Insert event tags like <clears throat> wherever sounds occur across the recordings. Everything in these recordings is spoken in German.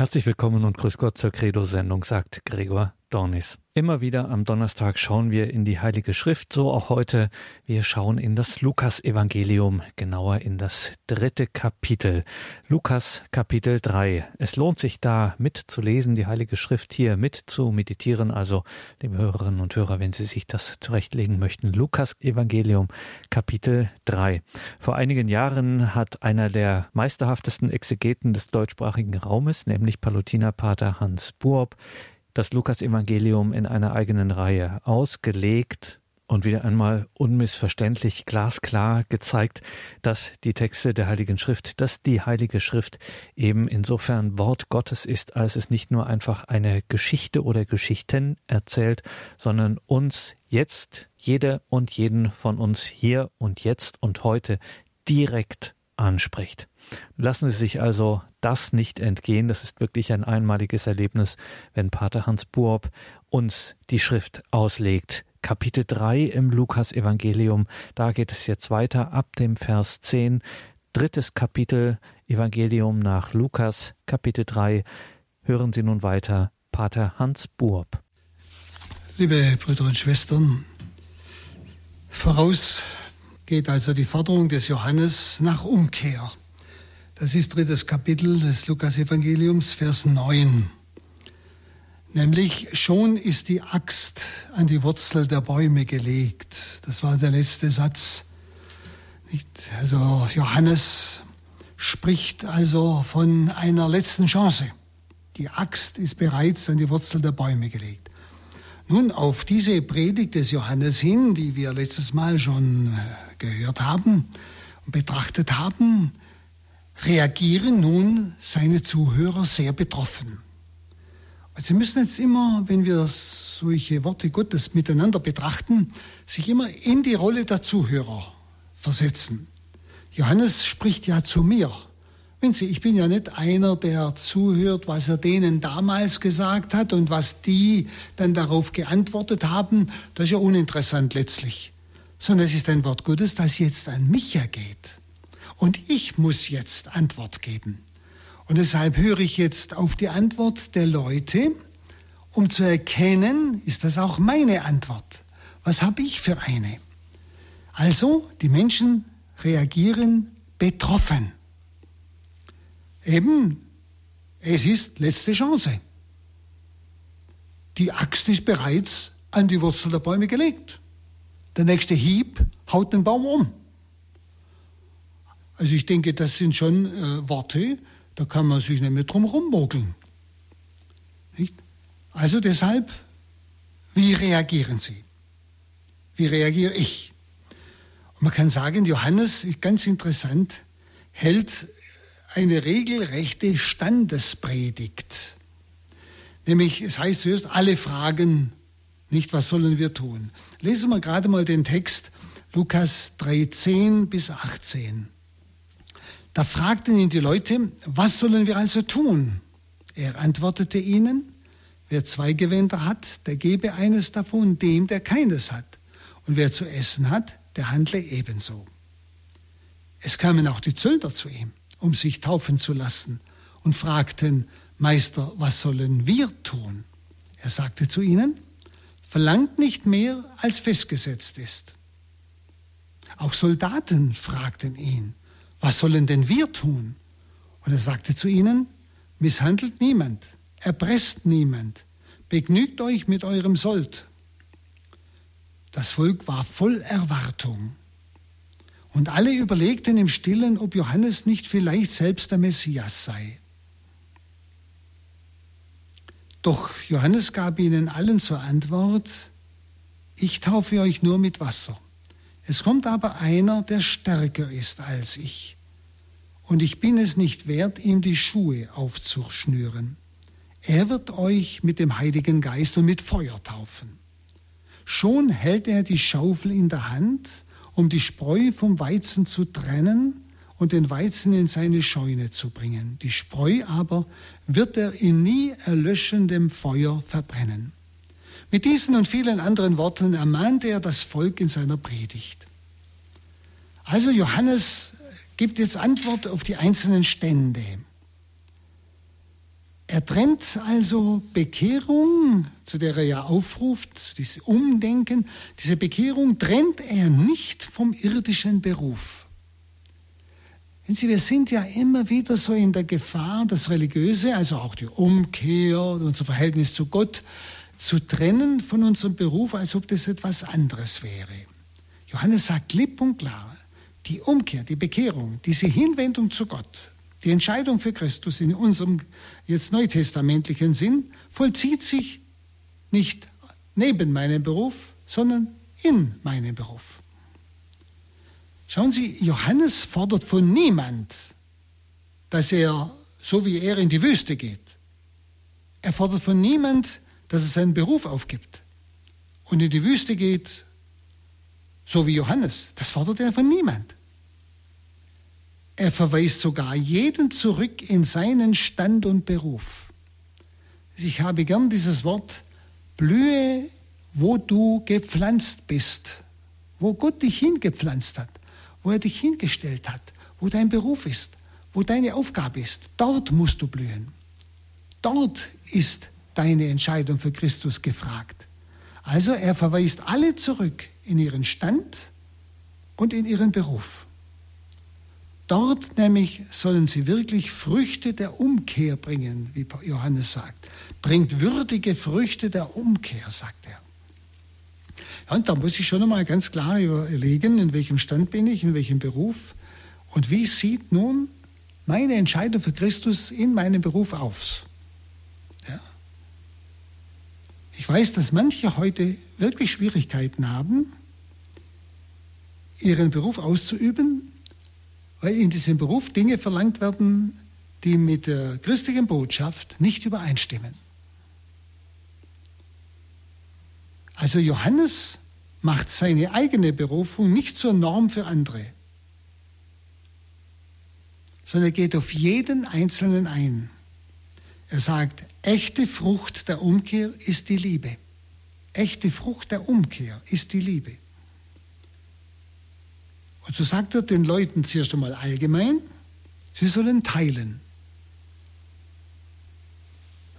Herzlich willkommen und grüß Gott zur Credo-Sendung, sagt Gregor Dornis. Immer wieder am Donnerstag schauen wir in die Heilige Schrift, so auch heute. Wir schauen in das Lukas-Evangelium, genauer in das dritte Kapitel. Lukas Kapitel 3. Es lohnt sich da mitzulesen, die Heilige Schrift hier mit zu meditieren, also liebe Hörerinnen und Hörer, wenn Sie sich das zurechtlegen möchten. Lukas Evangelium Kapitel 3. Vor einigen Jahren hat einer der meisterhaftesten Exegeten des deutschsprachigen Raumes, nämlich Palutinerpater Hans Buob, das Lukas-Evangelium in einer eigenen Reihe ausgelegt und wieder einmal unmissverständlich glasklar gezeigt, dass die Texte der Heiligen Schrift, dass die Heilige Schrift eben insofern Wort Gottes ist, als es nicht nur einfach eine Geschichte oder Geschichten erzählt, sondern uns jetzt, jede und jeden von uns hier und jetzt und heute direkt anspricht. Lassen Sie sich also das nicht entgehen. Das ist wirklich ein einmaliges Erlebnis, wenn Pater Hans Buob uns die Schrift auslegt. Kapitel 3 im Lukas-Evangelium. Da geht es jetzt weiter ab dem Vers 10. Drittes Kapitel Evangelium nach Lukas, Kapitel 3. Hören Sie nun weiter Pater Hans Buob. Liebe Brüder und Schwestern, voraus geht also die Forderung des Johannes nach Umkehr. Das ist drittes Kapitel des Lukas-Evangeliums, Vers 9. Nämlich schon ist die Axt an die Wurzel der Bäume gelegt. Das war der letzte Satz. Also Johannes spricht also von einer letzten Chance. Die Axt ist bereits an die Wurzel der Bäume gelegt. Nun, auf diese Predigt des Johannes hin, die wir letztes Mal schon äh, gehört haben und betrachtet haben, reagieren nun seine Zuhörer sehr betroffen. Sie müssen jetzt immer, wenn wir solche Worte Gottes miteinander betrachten, sich immer in die Rolle der Zuhörer versetzen. Johannes spricht ja zu mir. Wenn Sie, ich bin ja nicht einer, der zuhört, was er denen damals gesagt hat und was die dann darauf geantwortet haben. Das ist ja uninteressant letztlich. Sondern es ist ein Wort Gottes, das jetzt an mich ergeht. Und ich muss jetzt Antwort geben. Und deshalb höre ich jetzt auf die Antwort der Leute, um zu erkennen, ist das auch meine Antwort? Was habe ich für eine? Also, die Menschen reagieren betroffen. Eben, es ist letzte Chance. Die Axt ist bereits an die Wurzel der Bäume gelegt. Der nächste Hieb haut den Baum um. Also ich denke, das sind schon äh, Worte, da kann man sich nicht mehr drum rummogeln. Nicht? Also deshalb, wie reagieren Sie? Wie reagiere ich? Und man kann sagen, Johannes, ganz interessant, hält eine regelrechte Standespredigt. Nämlich, es heißt zuerst, alle fragen nicht, was sollen wir tun. Lesen wir gerade mal den Text Lukas 3, 10 bis 18. Da fragten ihn die Leute, was sollen wir also tun? Er antwortete ihnen, wer zwei Gewänder hat, der gebe eines davon dem, der keines hat. Und wer zu essen hat, der handle ebenso. Es kamen auch die Zöllner zu ihm, um sich taufen zu lassen, und fragten, Meister, was sollen wir tun? Er sagte zu ihnen, verlangt nicht mehr, als festgesetzt ist. Auch Soldaten fragten ihn, was sollen denn wir tun? Und er sagte zu ihnen, misshandelt niemand, erpresst niemand, begnügt euch mit eurem Sold. Das Volk war voll Erwartung. Und alle überlegten im stillen, ob Johannes nicht vielleicht selbst der Messias sei. Doch Johannes gab ihnen allen zur Antwort, ich taufe euch nur mit Wasser. Es kommt aber einer, der stärker ist als ich. Und ich bin es nicht wert, ihm die Schuhe aufzuschnüren. Er wird euch mit dem Heiligen Geist und mit Feuer taufen. Schon hält er die Schaufel in der Hand, um die Spreu vom Weizen zu trennen und den Weizen in seine Scheune zu bringen. Die Spreu aber wird er in nie erlöschendem Feuer verbrennen. Mit diesen und vielen anderen Worten ermahnte er das Volk in seiner Predigt. Also Johannes gibt jetzt Antwort auf die einzelnen Stände. Er trennt also Bekehrung, zu der er ja aufruft, dieses Umdenken, diese Bekehrung trennt er nicht vom irdischen Beruf. Wenn Sie, wir sind ja immer wieder so in der Gefahr, das Religiöse, also auch die Umkehr, unser Verhältnis zu Gott, zu trennen von unserem Beruf, als ob das etwas anderes wäre. Johannes sagt klipp und klar, die Umkehr, die Bekehrung, diese Hinwendung zu Gott, die Entscheidung für Christus in unserem jetzt neutestamentlichen Sinn vollzieht sich nicht neben meinem Beruf, sondern in meinem Beruf. Schauen Sie, Johannes fordert von niemand, dass er so wie er in die Wüste geht. Er fordert von niemand, dass er seinen Beruf aufgibt und in die Wüste geht, so wie Johannes. Das fordert er von niemand. Er verweist sogar jeden zurück in seinen Stand und Beruf. Ich habe gern dieses Wort, blühe, wo du gepflanzt bist, wo Gott dich hingepflanzt hat, wo er dich hingestellt hat, wo dein Beruf ist, wo deine Aufgabe ist. Dort musst du blühen. Dort ist deine Entscheidung für Christus gefragt. Also er verweist alle zurück in ihren Stand und in ihren Beruf. Dort nämlich sollen sie wirklich Früchte der Umkehr bringen, wie Johannes sagt. Bringt würdige Früchte der Umkehr, sagt er. Ja, und da muss ich schon einmal ganz klar überlegen, in welchem Stand bin ich, in welchem Beruf und wie sieht nun meine Entscheidung für Christus in meinem Beruf aus. Ja. Ich weiß, dass manche heute wirklich Schwierigkeiten haben, ihren Beruf auszuüben, weil in diesem Beruf Dinge verlangt werden, die mit der christlichen Botschaft nicht übereinstimmen. Also Johannes macht seine eigene Berufung nicht zur Norm für andere, sondern er geht auf jeden Einzelnen ein. Er sagt, echte Frucht der Umkehr ist die Liebe. Echte Frucht der Umkehr ist die Liebe. Und so sagt er den Leuten zuerst einmal allgemein, sie sollen teilen.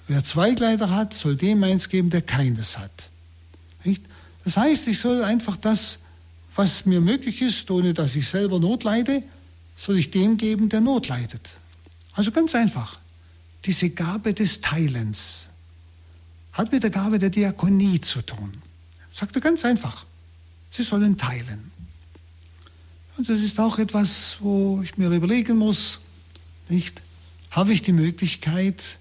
Wer zwei Kleider hat, soll dem eins geben, der keines hat. Das heißt, ich soll einfach das, was mir möglich ist, ohne dass ich selber Not leide, soll ich dem geben, der Not leidet. Also ganz einfach. Diese Gabe des Teilens hat mit der Gabe der Diakonie zu tun. Sagt er ganz einfach. Sie sollen teilen. Und das ist auch etwas, wo ich mir überlegen muss, nicht? Habe ich die Möglichkeit,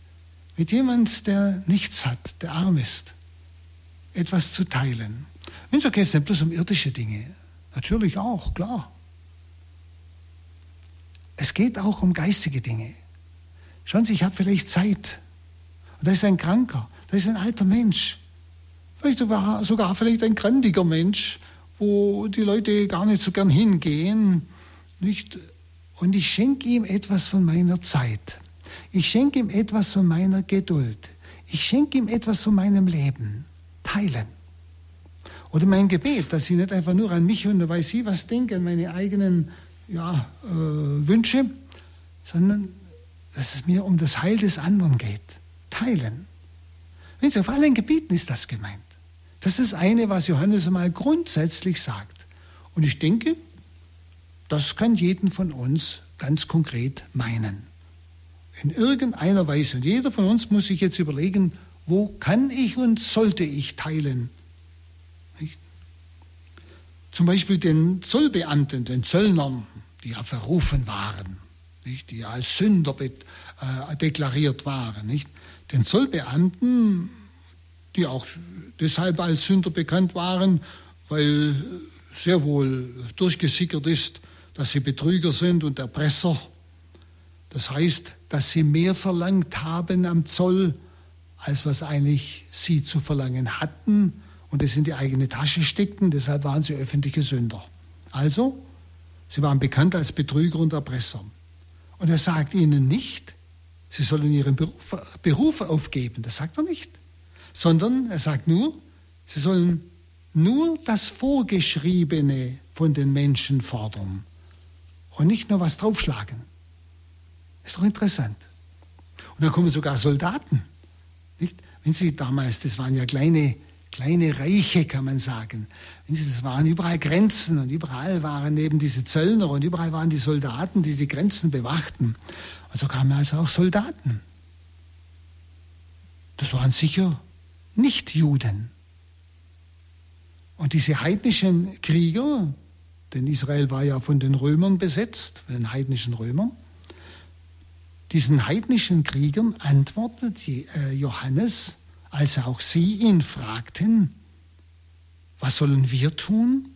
mit jemand, der nichts hat, der arm ist, etwas zu teilen? Und so geht es nicht bloß um irdische Dinge. Natürlich auch, klar. Es geht auch um geistige Dinge. Schauen Sie, ich habe vielleicht Zeit. Und da ist ein Kranker, da ist ein alter Mensch. Vielleicht sogar, sogar vielleicht ein krantiger Mensch wo die Leute gar nicht so gern hingehen. Nicht? Und ich schenke ihm etwas von meiner Zeit. Ich schenke ihm etwas von meiner Geduld. Ich schenke ihm etwas von meinem Leben. Teilen. Oder mein Gebet, dass ich nicht einfach nur an mich und weiß ich was denke, an meine eigenen ja, äh, Wünsche, sondern dass es mir um das Heil des anderen geht. Teilen. Wenn Sie, auf allen Gebieten ist das gemeint. Das ist eine, was Johannes einmal grundsätzlich sagt. Und ich denke, das kann jeden von uns ganz konkret meinen. In irgendeiner Weise. Und jeder von uns muss sich jetzt überlegen, wo kann ich und sollte ich teilen? Nicht? Zum Beispiel den Zollbeamten, den Zöllnern, die ja verrufen waren, nicht? die als Sünder äh, deklariert waren. Nicht? Den Zollbeamten die auch deshalb als Sünder bekannt waren, weil sehr wohl durchgesickert ist, dass sie Betrüger sind und Erpresser. Das heißt, dass sie mehr verlangt haben am Zoll, als was eigentlich sie zu verlangen hatten und es in die eigene Tasche steckten. Deshalb waren sie öffentliche Sünder. Also, sie waren bekannt als Betrüger und Erpresser. Und er sagt ihnen nicht, sie sollen ihren Beruf, Beruf aufgeben. Das sagt er nicht sondern er sagt nur, sie sollen nur das Vorgeschriebene von den Menschen fordern und nicht nur was draufschlagen. Ist doch interessant. Und dann kommen sogar Soldaten. Nicht? Wenn Sie damals, das waren ja kleine, kleine Reiche, kann man sagen. Das waren überall Grenzen und überall waren eben diese Zöllner und überall waren die Soldaten, die die Grenzen bewachten. Und so kamen also auch Soldaten. Das waren sicher nicht Juden. Und diese heidnischen Krieger, denn Israel war ja von den Römern besetzt, von den heidnischen Römern, diesen heidnischen Kriegern antwortet äh, Johannes, als auch sie ihn fragten, was sollen wir tun?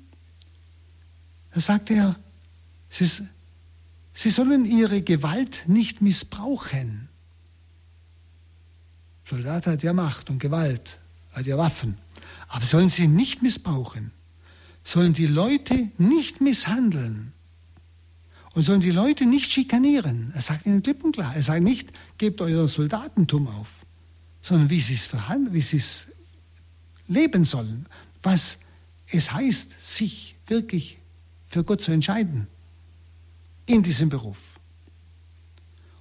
Da sagt er, sie, sie sollen ihre Gewalt nicht missbrauchen. Soldat hat ja Macht und Gewalt, hat ja Waffen, aber sollen sie nicht missbrauchen, sollen die Leute nicht misshandeln, und sollen die Leute nicht schikanieren. Er sagt ihnen klipp und klar. Er sagt nicht, gebt euer Soldatentum auf, sondern wie sie es verhandeln, wie sie es leben sollen. Was es heißt, sich wirklich für Gott zu entscheiden in diesem Beruf.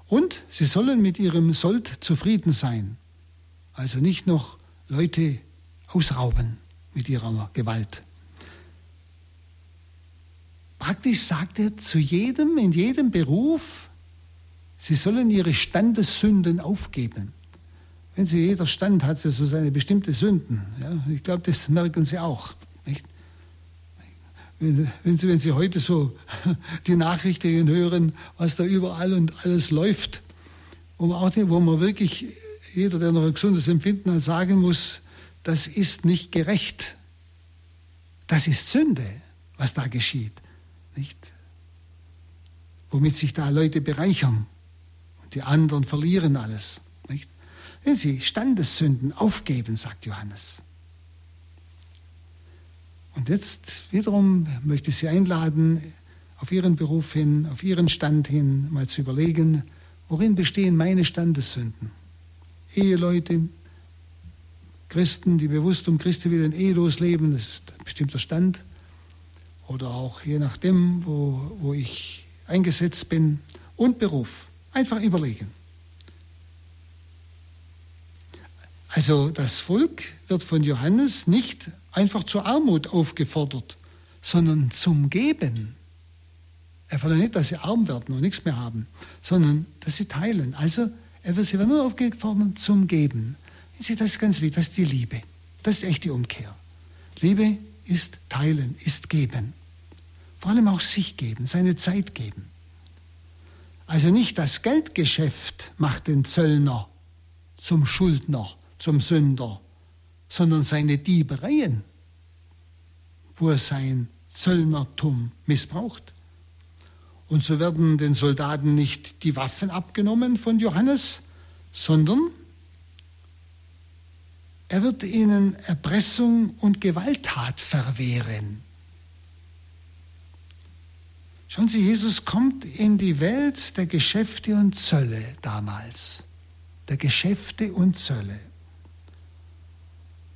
Und sie sollen mit ihrem Sold zufrieden sein. Also nicht noch Leute ausrauben mit ihrer Gewalt. Praktisch sagt er zu jedem, in jedem Beruf, sie sollen ihre Standessünden aufgeben. Wenn sie, jeder Stand hat so seine bestimmte Sünden. Ja, ich glaube, das merken sie auch. Nicht? Wenn, sie, wenn Sie heute so <laughs> die Nachrichten hören, was da überall und alles läuft, wo man, auch, wo man wirklich, jeder, der noch ein gesundes Empfinden hat, sagen muss, das ist nicht gerecht. Das ist Sünde, was da geschieht. Nicht? Womit sich da Leute bereichern und die anderen verlieren alles. Wenn sie Standessünden aufgeben, sagt Johannes. Und jetzt wiederum möchte ich Sie einladen, auf Ihren Beruf hin, auf Ihren Stand hin, mal zu überlegen, worin bestehen meine Standessünden? Eheleute, Christen, die bewusst um Christi willen ehelos leben, das ist ein bestimmter Stand oder auch je nachdem, wo, wo ich eingesetzt bin und Beruf. Einfach überlegen. Also das Volk wird von Johannes nicht einfach zur Armut aufgefordert, sondern zum Geben. Er fordert nicht, dass sie arm werden und nichts mehr haben, sondern dass sie teilen. Also er wird sie nur aufgefordert zum Geben. Das ist ganz wichtig, das ist die Liebe. Das ist echt die Umkehr. Liebe ist teilen, ist geben. Vor allem auch sich geben, seine Zeit geben. Also nicht das Geldgeschäft macht den Zöllner zum Schuldner, zum Sünder, sondern seine Diebereien, wo er sein Zöllnertum missbraucht. Und so werden den Soldaten nicht die Waffen abgenommen von Johannes, sondern er wird ihnen Erpressung und Gewalttat verwehren. Schauen Sie, Jesus kommt in die Welt der Geschäfte und Zölle damals. Der Geschäfte und Zölle.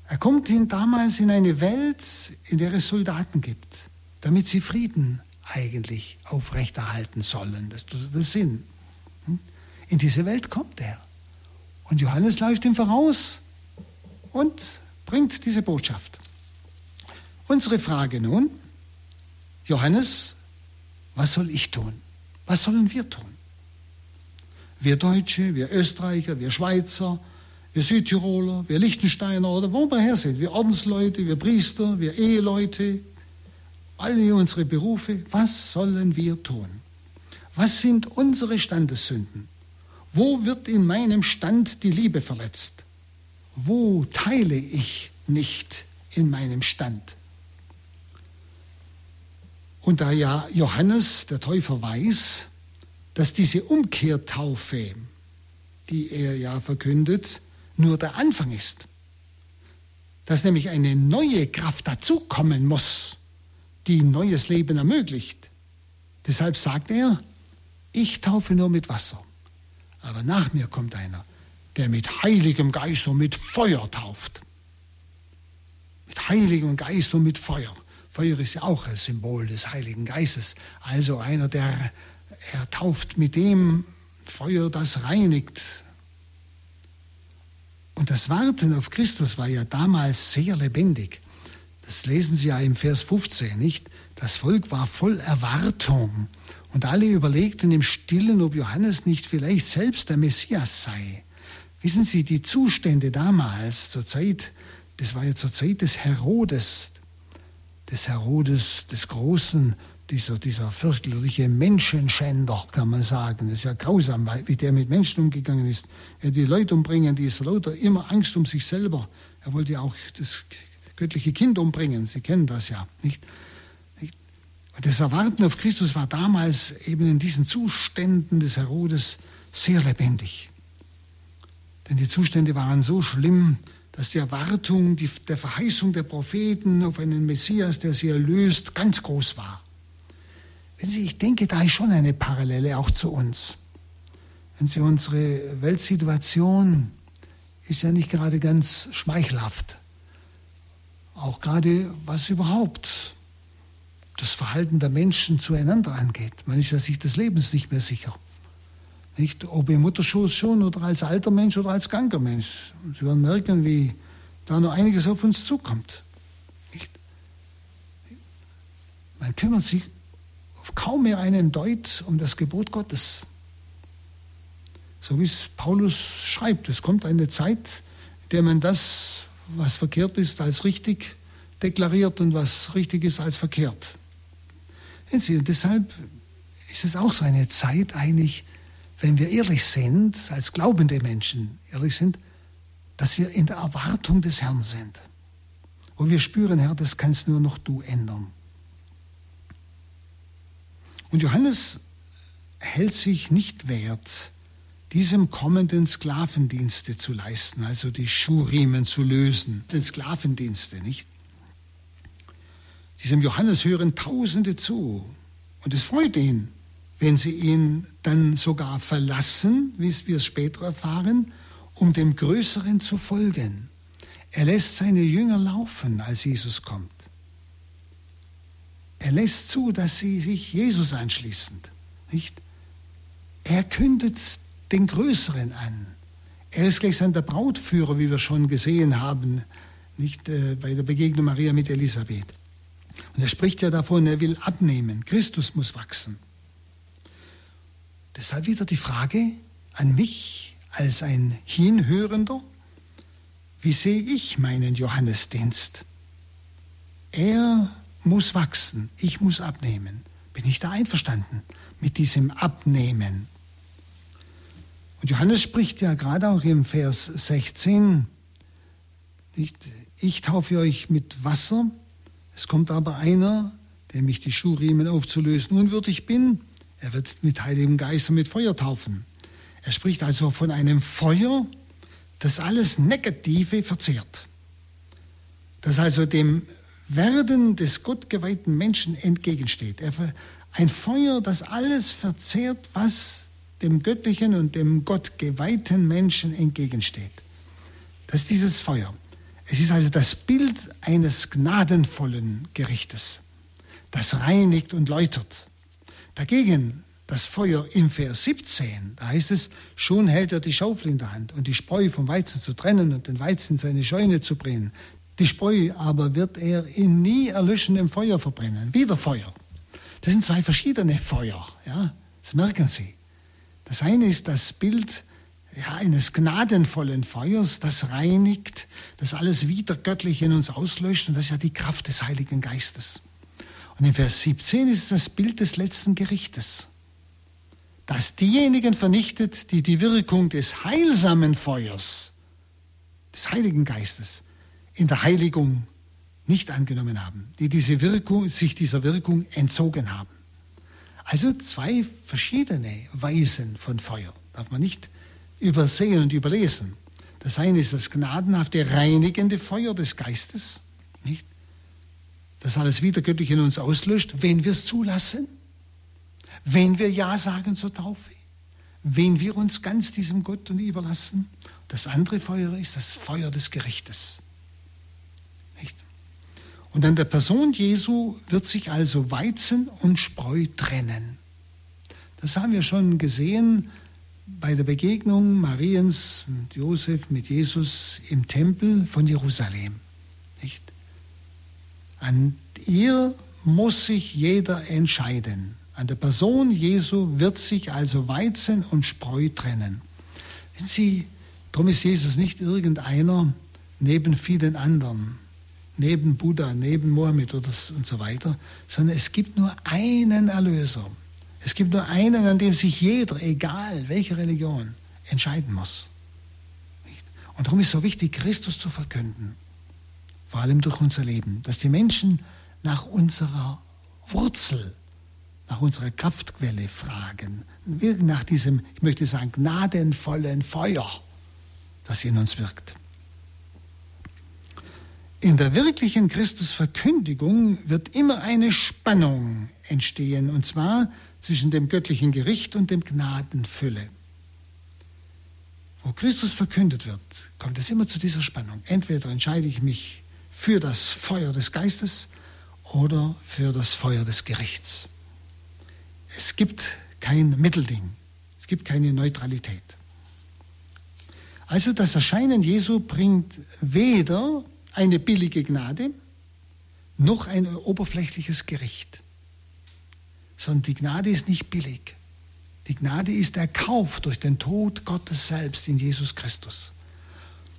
Er kommt in, damals in eine Welt, in der es Soldaten gibt, damit sie Frieden eigentlich aufrechterhalten sollen. Das ist der Sinn. Hm? In diese Welt kommt er. Und Johannes läuft ihm voraus und bringt diese Botschaft. Unsere Frage nun, Johannes, was soll ich tun? Was sollen wir tun? Wir Deutsche, wir Österreicher, wir Schweizer, wir Südtiroler, wir Liechtensteiner oder wo wir her sind, wir Ordensleute, wir Priester, wir Eheleute, alle unsere Berufe, was sollen wir tun? Was sind unsere Standessünden? Wo wird in meinem Stand die Liebe verletzt? Wo teile ich nicht in meinem Stand? Und da ja Johannes, der Täufer, weiß, dass diese Umkehrtaufe, die er ja verkündet, nur der Anfang ist, dass nämlich eine neue Kraft dazukommen muss, die neues Leben ermöglicht. Deshalb sagt er, ich taufe nur mit Wasser, aber nach mir kommt einer, der mit heiligem Geist und mit Feuer tauft. Mit heiligem Geist und mit Feuer. Feuer ist ja auch ein Symbol des Heiligen Geistes. Also einer, der er tauft mit dem Feuer, das reinigt, Und das Warten auf Christus war ja damals sehr lebendig. Das lesen Sie ja im Vers 15, nicht? Das Volk war voll Erwartung. Und alle überlegten im Stillen, ob Johannes nicht vielleicht selbst der Messias sei. Wissen Sie, die Zustände damals, zur Zeit, das war ja zur Zeit des Herodes, des Herodes, des Großen, dieser, dieser fürchterliche Menschenschänder, kann man sagen. Das ist ja grausam, wie der mit Menschen umgegangen ist. Er die Leute umbringen, die ist lauter immer Angst um sich selber. Er wollte ja auch das göttliche Kind umbringen. Sie kennen das ja, nicht? Und das Erwarten auf Christus war damals eben in diesen Zuständen des Herodes sehr lebendig. Denn die Zustände waren so schlimm, dass die Erwartung die, der Verheißung der Propheten auf einen Messias, der sie erlöst, ganz groß war. Wenn Sie, ich denke, da ist schon eine Parallele auch zu uns. Wenn Sie unsere Weltsituation ist ja nicht gerade ganz schmeichelhaft. Auch gerade was überhaupt das Verhalten der Menschen zueinander angeht. Man ist ja sich des Lebens nicht mehr sicher. Nicht, ob im Mutterschoß schon oder als alter Mensch oder als kranker Mensch. Sie werden merken, wie da noch einiges auf uns zukommt. Nicht? Man kümmert sich kaum mehr einen Deut um das Gebot Gottes. So wie es Paulus schreibt, es kommt eine Zeit, in der man das, was verkehrt ist, als richtig deklariert und was richtig ist, als verkehrt. Und deshalb ist es auch so eine Zeit eigentlich, wenn wir ehrlich sind, als glaubende Menschen ehrlich sind, dass wir in der Erwartung des Herrn sind. Und wir spüren, Herr, das kannst nur noch du ändern. Und Johannes hält sich nicht wert, diesem kommenden Sklavendienste zu leisten, also die Schuhriemen zu lösen, den Sklavendienste, nicht? Diesem Johannes hören Tausende zu und es freut ihn, wenn sie ihn dann sogar verlassen, wie wir es später erfahren, um dem Größeren zu folgen. Er lässt seine Jünger laufen, als Jesus kommt. Er lässt zu, dass sie sich Jesus anschließen. Nicht? Er kündet den Größeren an. Er ist gleichsam der Brautführer, wie wir schon gesehen haben, nicht äh, bei der Begegnung Maria mit Elisabeth. Und er spricht ja davon, er will abnehmen. Christus muss wachsen. Deshalb wieder die Frage an mich als ein Hinhörender, wie sehe ich meinen Johannesdienst? Er muss wachsen, ich muss abnehmen. Bin ich da einverstanden mit diesem Abnehmen? Und Johannes spricht ja gerade auch im Vers 16, nicht, ich taufe euch mit Wasser, es kommt aber einer, der mich die Schuhriemen aufzulösen unwürdig bin. Er wird mit Heiligem Geist und mit Feuer taufen. Er spricht also von einem Feuer, das alles Negative verzehrt. Das also dem Werden des gottgeweihten Menschen entgegensteht. Ein Feuer, das alles verzehrt, was dem göttlichen und dem gottgeweihten Menschen entgegensteht. Das ist dieses Feuer. Es ist also das Bild eines gnadenvollen Gerichtes, das reinigt und läutert. Dagegen das Feuer im Vers 17, da heißt es, schon hält er die Schaufel in der Hand und die Spreu vom Weizen zu trennen und den Weizen in seine Scheune zu bringen. Die Spreu aber wird er in nie erlöschendem Feuer verbrennen. Wieder Feuer. Das sind zwei verschiedene Feuer. Ja? Das merken Sie. Das eine ist das Bild ja, eines gnadenvollen Feuers, das reinigt, das alles wieder göttlich in uns auslöscht. Und das ist ja die Kraft des Heiligen Geistes. Und in Vers 17 ist das Bild des letzten Gerichtes, das diejenigen vernichtet, die die Wirkung des heilsamen Feuers, des Heiligen Geistes, in der Heiligung nicht angenommen haben, die diese Wirkung, sich dieser Wirkung entzogen haben. Also zwei verschiedene Weisen von Feuer. Darf man nicht übersehen und überlesen. Das eine ist das gnadenhafte, reinigende Feuer des Geistes, nicht? Das alles wieder göttlich in uns auslöscht, wenn wir es zulassen, wenn wir Ja sagen zur Taufe, wenn wir uns ganz diesem Gott und überlassen. Das andere Feuer ist das Feuer des Gerichtes. Und an der Person Jesu wird sich also Weizen und Spreu trennen. Das haben wir schon gesehen bei der Begegnung Mariens und Josef mit Jesus im Tempel von Jerusalem. Nicht? An ihr muss sich jeder entscheiden. An der Person Jesu wird sich also Weizen und Spreu trennen. Wenn Sie, darum ist Jesus nicht irgendeiner neben vielen anderen, neben Buddha, neben Mohammed oder, und so weiter, sondern es gibt nur einen Erlöser. Es gibt nur einen, an dem sich jeder, egal welche Religion, entscheiden muss. Und darum ist es so wichtig, Christus zu verkünden, vor allem durch unser Leben, dass die Menschen nach unserer Wurzel, nach unserer Kraftquelle fragen, nach diesem, ich möchte sagen, gnadenvollen Feuer, das in uns wirkt. In der wirklichen Christusverkündigung wird immer eine Spannung entstehen, und zwar zwischen dem göttlichen Gericht und dem Gnadenfülle. Wo Christus verkündet wird, kommt es immer zu dieser Spannung. Entweder entscheide ich mich für das Feuer des Geistes oder für das Feuer des Gerichts. Es gibt kein Mittelding, es gibt keine Neutralität. Also das Erscheinen Jesu bringt weder eine billige Gnade noch ein oberflächliches Gericht sondern die Gnade ist nicht billig. Die Gnade ist erkauft durch den Tod Gottes selbst in Jesus Christus.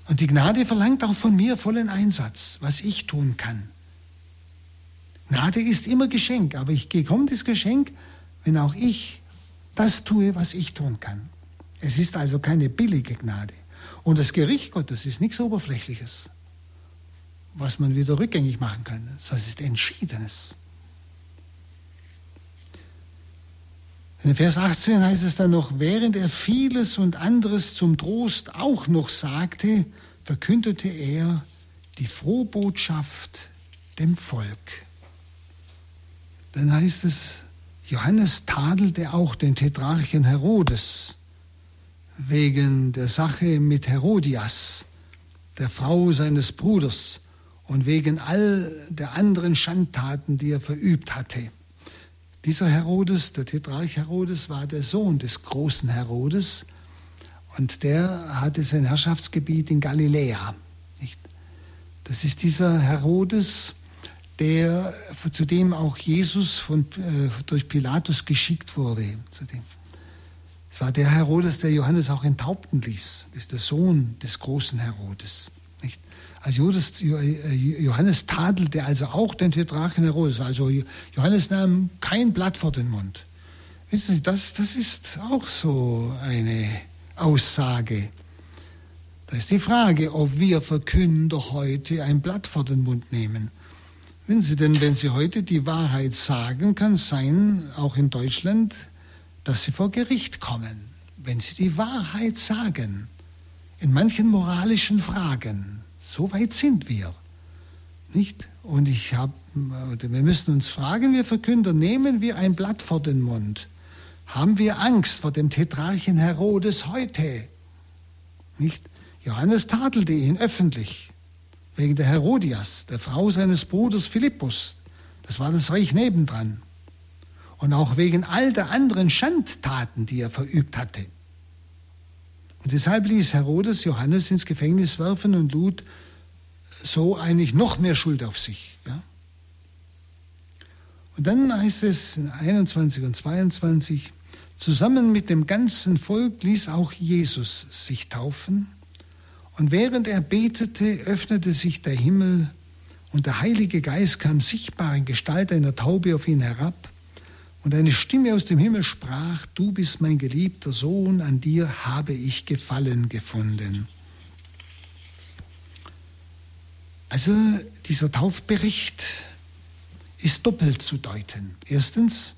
Und die Gnade verlangt auch von mir vollen Einsatz, was ich tun kann. Gnade ist immer Geschenk, aber ich bekomme das Geschenk, wenn auch ich das tue, was ich tun kann. Es ist also keine billige Gnade. Und das Gericht Gottes ist nichts Oberflächliches, was man wieder rückgängig machen kann. Das ist Entschiedenes. In Vers 18 heißt es dann noch, während er vieles und anderes zum Trost auch noch sagte, verkündete er die Frohbotschaft dem Volk. Dann heißt es, Johannes tadelte auch den Tetrarchen Herodes wegen der Sache mit Herodias, der Frau seines Bruders, und wegen all der anderen Schandtaten, die er verübt hatte. Dieser Herodes, der Tetrarch Herodes, war der Sohn des großen Herodes und der hatte sein Herrschaftsgebiet in Galiläa. Nicht? Das ist dieser Herodes, der, zu dem auch Jesus von, äh, durch Pilatus geschickt wurde. Es war der Herodes, der Johannes auch enthaupten ließ. Das ist der Sohn des großen Herodes. Nicht? Also Johannes tadelte also auch den Tetrachen Herodes. Also Johannes nahm kein Blatt vor den Mund. Wissen Sie, das, das ist auch so eine Aussage. Da ist die Frage, ob wir Verkünder heute ein Blatt vor den Mund nehmen. Wissen Sie denn, wenn Sie heute die Wahrheit sagen, kann es sein, auch in Deutschland, dass Sie vor Gericht kommen, wenn Sie die Wahrheit sagen. In manchen moralischen Fragen, so weit sind wir. Nicht? Und ich habe, wir müssen uns fragen, wir Verkünder, nehmen wir ein Blatt vor den Mund? Haben wir Angst vor dem Tetrarchen Herodes heute? Nicht? Johannes tadelte ihn öffentlich wegen der Herodias, der Frau seines Bruders Philippus. Das war das Reich nebendran. Und auch wegen all der anderen Schandtaten, die er verübt hatte. Deshalb ließ Herodes Johannes ins Gefängnis werfen und lud so eigentlich noch mehr Schuld auf sich. Ja? Und dann heißt es in 21 und 22, zusammen mit dem ganzen Volk ließ auch Jesus sich taufen. Und während er betete, öffnete sich der Himmel und der Heilige Geist kam sichtbar in Gestalt einer Taube auf ihn herab. Und eine Stimme aus dem Himmel sprach, du bist mein geliebter Sohn, an dir habe ich Gefallen gefunden. Also dieser Taufbericht ist doppelt zu deuten. Erstens,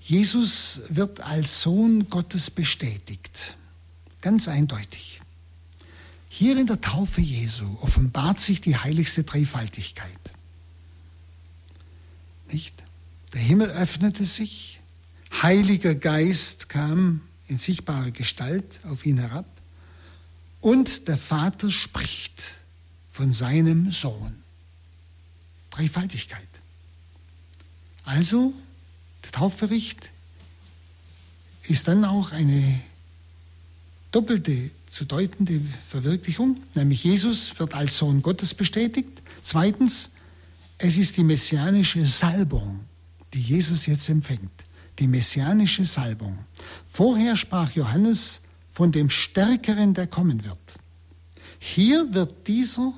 Jesus wird als Sohn Gottes bestätigt. Ganz eindeutig. Hier in der Taufe Jesu offenbart sich die heiligste Dreifaltigkeit. Nicht? Der Himmel öffnete sich, Heiliger Geist kam in sichtbare Gestalt auf ihn herab und der Vater spricht von seinem Sohn. Dreifaltigkeit. Also, der Taufbericht ist dann auch eine doppelte zu deutende Verwirklichung, nämlich Jesus wird als Sohn Gottes bestätigt. Zweitens, es ist die messianische Salbung, die Jesus jetzt empfängt. Die messianische Salbung. Vorher sprach Johannes von dem Stärkeren, der kommen wird. Hier wird dieser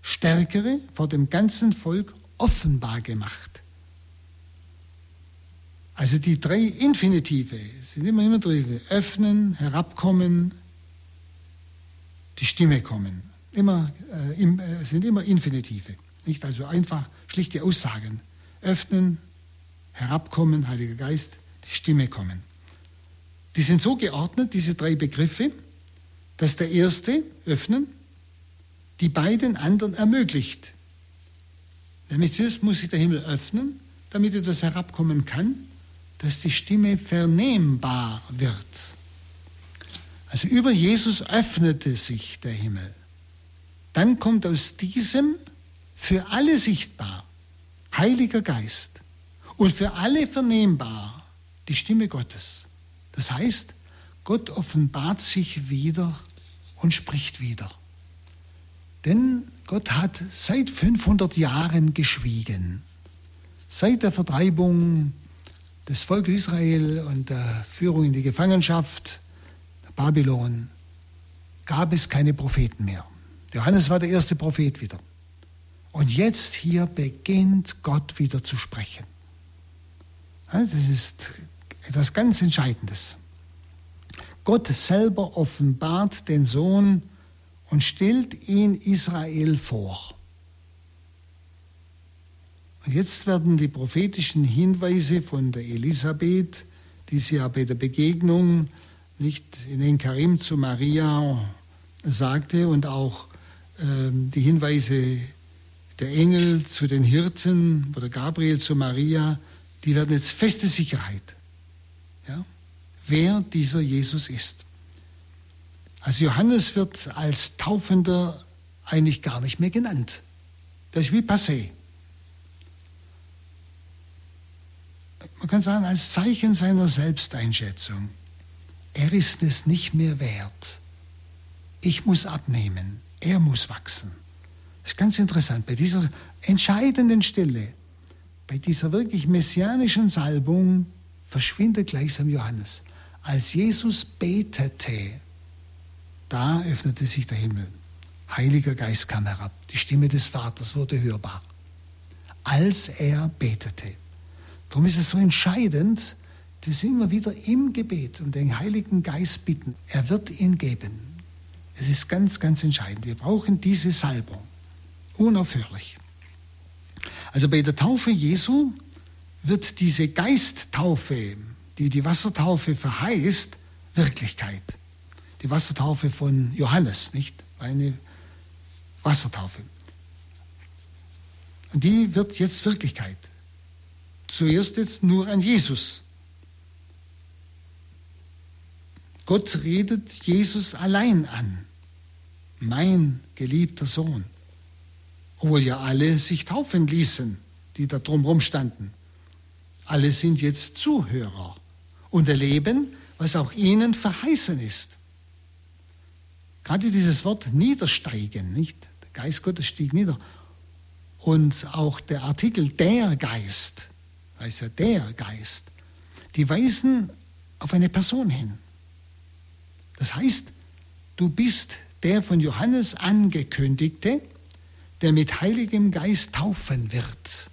Stärkere vor dem ganzen Volk offenbar gemacht. Also die drei Infinitive sind immer immer Infinitive. Öffnen, herabkommen, die Stimme kommen. Immer, äh, im, äh, sind immer Infinitive. Nicht also einfach schlichte Aussagen. Öffnen, herabkommen, Heiliger Geist, die Stimme kommen. Die sind so geordnet, diese drei Begriffe, dass der erste, öffnen, die beiden anderen ermöglicht. Nämlich zuerst muss sich der Himmel öffnen, damit etwas herabkommen kann, dass die Stimme vernehmbar wird. Also über Jesus öffnete sich der Himmel. Dann kommt aus diesem für alle sichtbar Heiliger Geist und für alle vernehmbar die Stimme Gottes. Das heißt, Gott offenbart sich wieder und spricht wieder. Denn Gott hat seit 500 Jahren geschwiegen. Seit der Vertreibung des Volkes Israel und der Führung in die Gefangenschaft, Babylon, gab es keine Propheten mehr. Johannes war der erste Prophet wieder. Und jetzt hier beginnt Gott wieder zu sprechen. Das ist etwas ganz Entscheidendes. Gott selber offenbart den Sohn und stellt ihn Israel vor. Und jetzt werden die prophetischen Hinweise von der Elisabeth, die sie ja bei der Begegnung nicht in den Karim zu Maria sagte und auch äh, die Hinweise der Engel zu den Hirten oder Gabriel zu Maria, die werden jetzt feste Sicherheit, ja, wer dieser Jesus ist. Also Johannes wird als Taufender eigentlich gar nicht mehr genannt. Das ist wie passé. Man kann sagen, als Zeichen seiner Selbsteinschätzung. Er ist es nicht mehr wert. Ich muss abnehmen. Er muss wachsen. Das ist ganz interessant. Bei dieser entscheidenden Stelle, bei dieser wirklich messianischen Salbung, verschwindet gleichsam Johannes. Als Jesus betete, da öffnete sich der Himmel. Heiliger Geist kam herab. Die Stimme des Vaters wurde hörbar. Als er betete. Darum ist es so entscheidend, dass wir immer wieder im Gebet um den Heiligen Geist bitten. Er wird ihn geben. Es ist ganz, ganz entscheidend. Wir brauchen diese Salbung. Unaufhörlich. Also bei der Taufe Jesu wird diese Geisttaufe, die die Wassertaufe verheißt, Wirklichkeit die Wassertaufe von Johannes, nicht? Eine Wassertaufe. Und die wird jetzt Wirklichkeit. Zuerst jetzt nur an Jesus. Gott redet Jesus allein an. Mein geliebter Sohn. Obwohl ja alle sich taufen ließen, die da drumherum standen. Alle sind jetzt Zuhörer und erleben, was auch ihnen verheißen ist. Gerade dieses Wort niedersteigen, nicht? Der Geist Gottes stieg nieder. Und auch der Artikel der Geist, heißt ja der Geist, die weisen auf eine Person hin. Das heißt, du bist der von Johannes angekündigte, der mit Heiligem Geist taufen wird.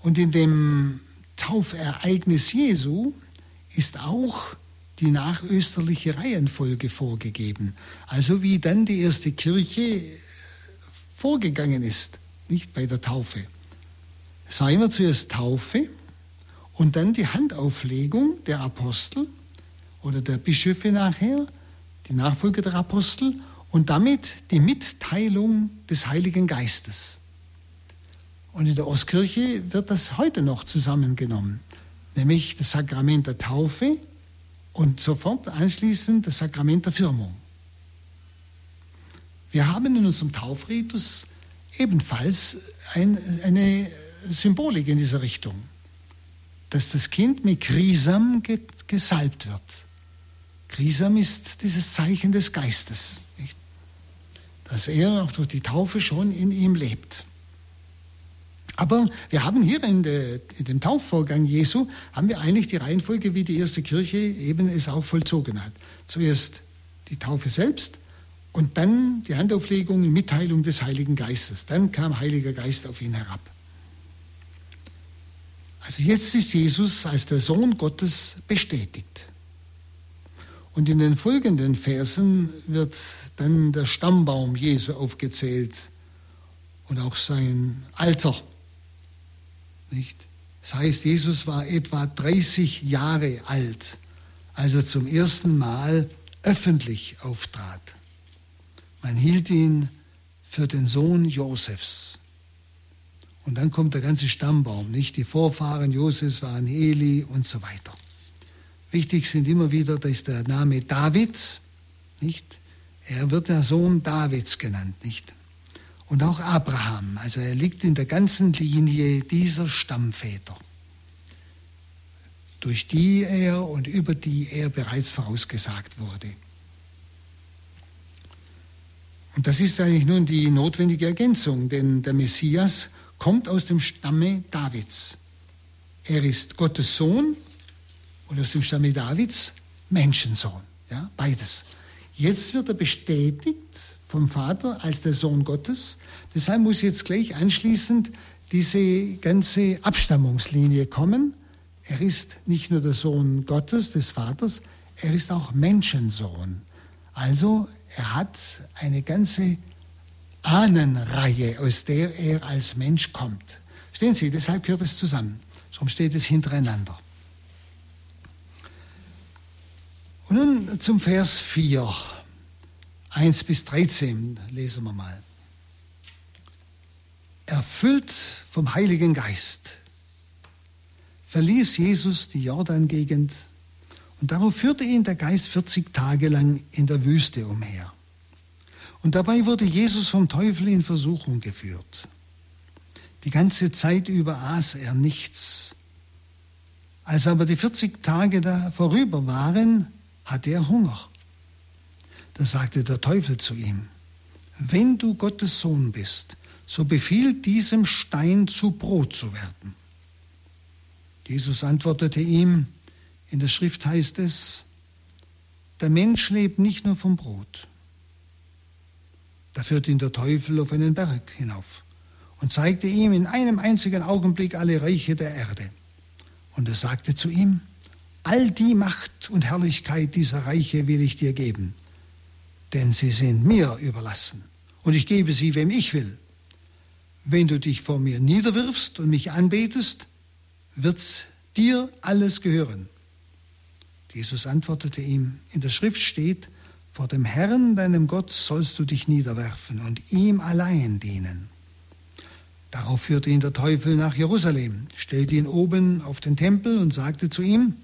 Und in dem Taufereignis Jesu ist auch die nachösterliche Reihenfolge vorgegeben. Also wie dann die erste Kirche vorgegangen ist, nicht bei der Taufe. Es war immer zuerst Taufe und dann die Handauflegung der Apostel oder der Bischöfe nachher, die Nachfolger der Apostel und damit die Mitteilung des Heiligen Geistes. Und in der Ostkirche wird das heute noch zusammengenommen, nämlich das Sakrament der Taufe, und sofort anschließend das Sakrament der Firmung. Wir haben in unserem Taufritus ebenfalls ein, eine Symbolik in dieser Richtung, dass das Kind mit Krisam gesalbt wird. Grisam ist dieses Zeichen des Geistes? Dass er auch durch die Taufe schon in ihm lebt. Aber wir haben hier in, der, in, dem Taufvorgang Jesu, haben wir eigentlich die Reihenfolge, wie die erste Kirche eben es auch vollzogen hat. Zuerst die Taufe selbst und dann die Handauflegung, Mitteilung des Heiligen Geistes. Dann kam Heiliger Geist auf ihn herab. Also jetzt ist Jesus als der Sohn Gottes bestätigt. Und in den folgenden Versen wird dann der Stammbaum Jesu aufgezählt und auch sein Alter. Nicht? Das heißt, Jesus war etwa 30 Jahre alt, als er zum ersten Mal öffentlich auftrat. Man hielt ihn für den Sohn Josefs. Und dann kommt der ganze Stammbaum, nicht? Die Vorfahren Josefs waren Eli und so weiter. Wichtig sind immer wieder, da ist der Name David, nicht? Er wird der Sohn Davids genannt, nicht? Und auch Abraham, also er liegt in der ganzen Linie dieser Stammväter, durch die er und über die er bereits vorausgesagt wurde. Und das ist eigentlich nun die notwendige Ergänzung, denn der Messias kommt aus dem Stamme Davids. Er ist Gottes Sohn und aus dem Stamme Davids Menschensohn. Ja, beides. Jetzt wird er bestätigt vom Vater als der Sohn Gottes. Deshalb muss jetzt gleich anschließend diese ganze Abstammungslinie kommen. Er ist nicht nur der Sohn Gottes, des Vaters, er ist auch Menschensohn. Also er hat eine ganze Ahnenreihe, aus der er als Mensch kommt. Verstehen Sie, deshalb gehört es zusammen. Darum steht es hintereinander. Und nun zum Vers 4, 1 bis 13 lesen wir mal. Erfüllt vom Heiligen Geist verließ Jesus die Jordan-Gegend und darauf führte ihn der Geist 40 Tage lang in der Wüste umher. Und dabei wurde Jesus vom Teufel in Versuchung geführt. Die ganze Zeit über aß er nichts. Als aber die 40 Tage da vorüber waren, hatte er Hunger. Da sagte der Teufel zu ihm, wenn du Gottes Sohn bist, so befiehl diesem Stein zu Brot zu werden. Jesus antwortete ihm, in der Schrift heißt es, der Mensch lebt nicht nur vom Brot, da führte ihn der Teufel auf einen Berg hinauf und zeigte ihm in einem einzigen Augenblick alle Reiche der Erde. Und er sagte zu ihm, all die Macht und Herrlichkeit dieser Reiche will ich dir geben, denn sie sind mir überlassen und ich gebe sie, wem ich will. Wenn du dich vor mir niederwirfst und mich anbetest, wird's dir alles gehören. Jesus antwortete ihm, in der Schrift steht, vor dem Herrn, deinem Gott, sollst du dich niederwerfen und ihm allein dienen. Darauf führte ihn der Teufel nach Jerusalem, stellte ihn oben auf den Tempel und sagte zu ihm,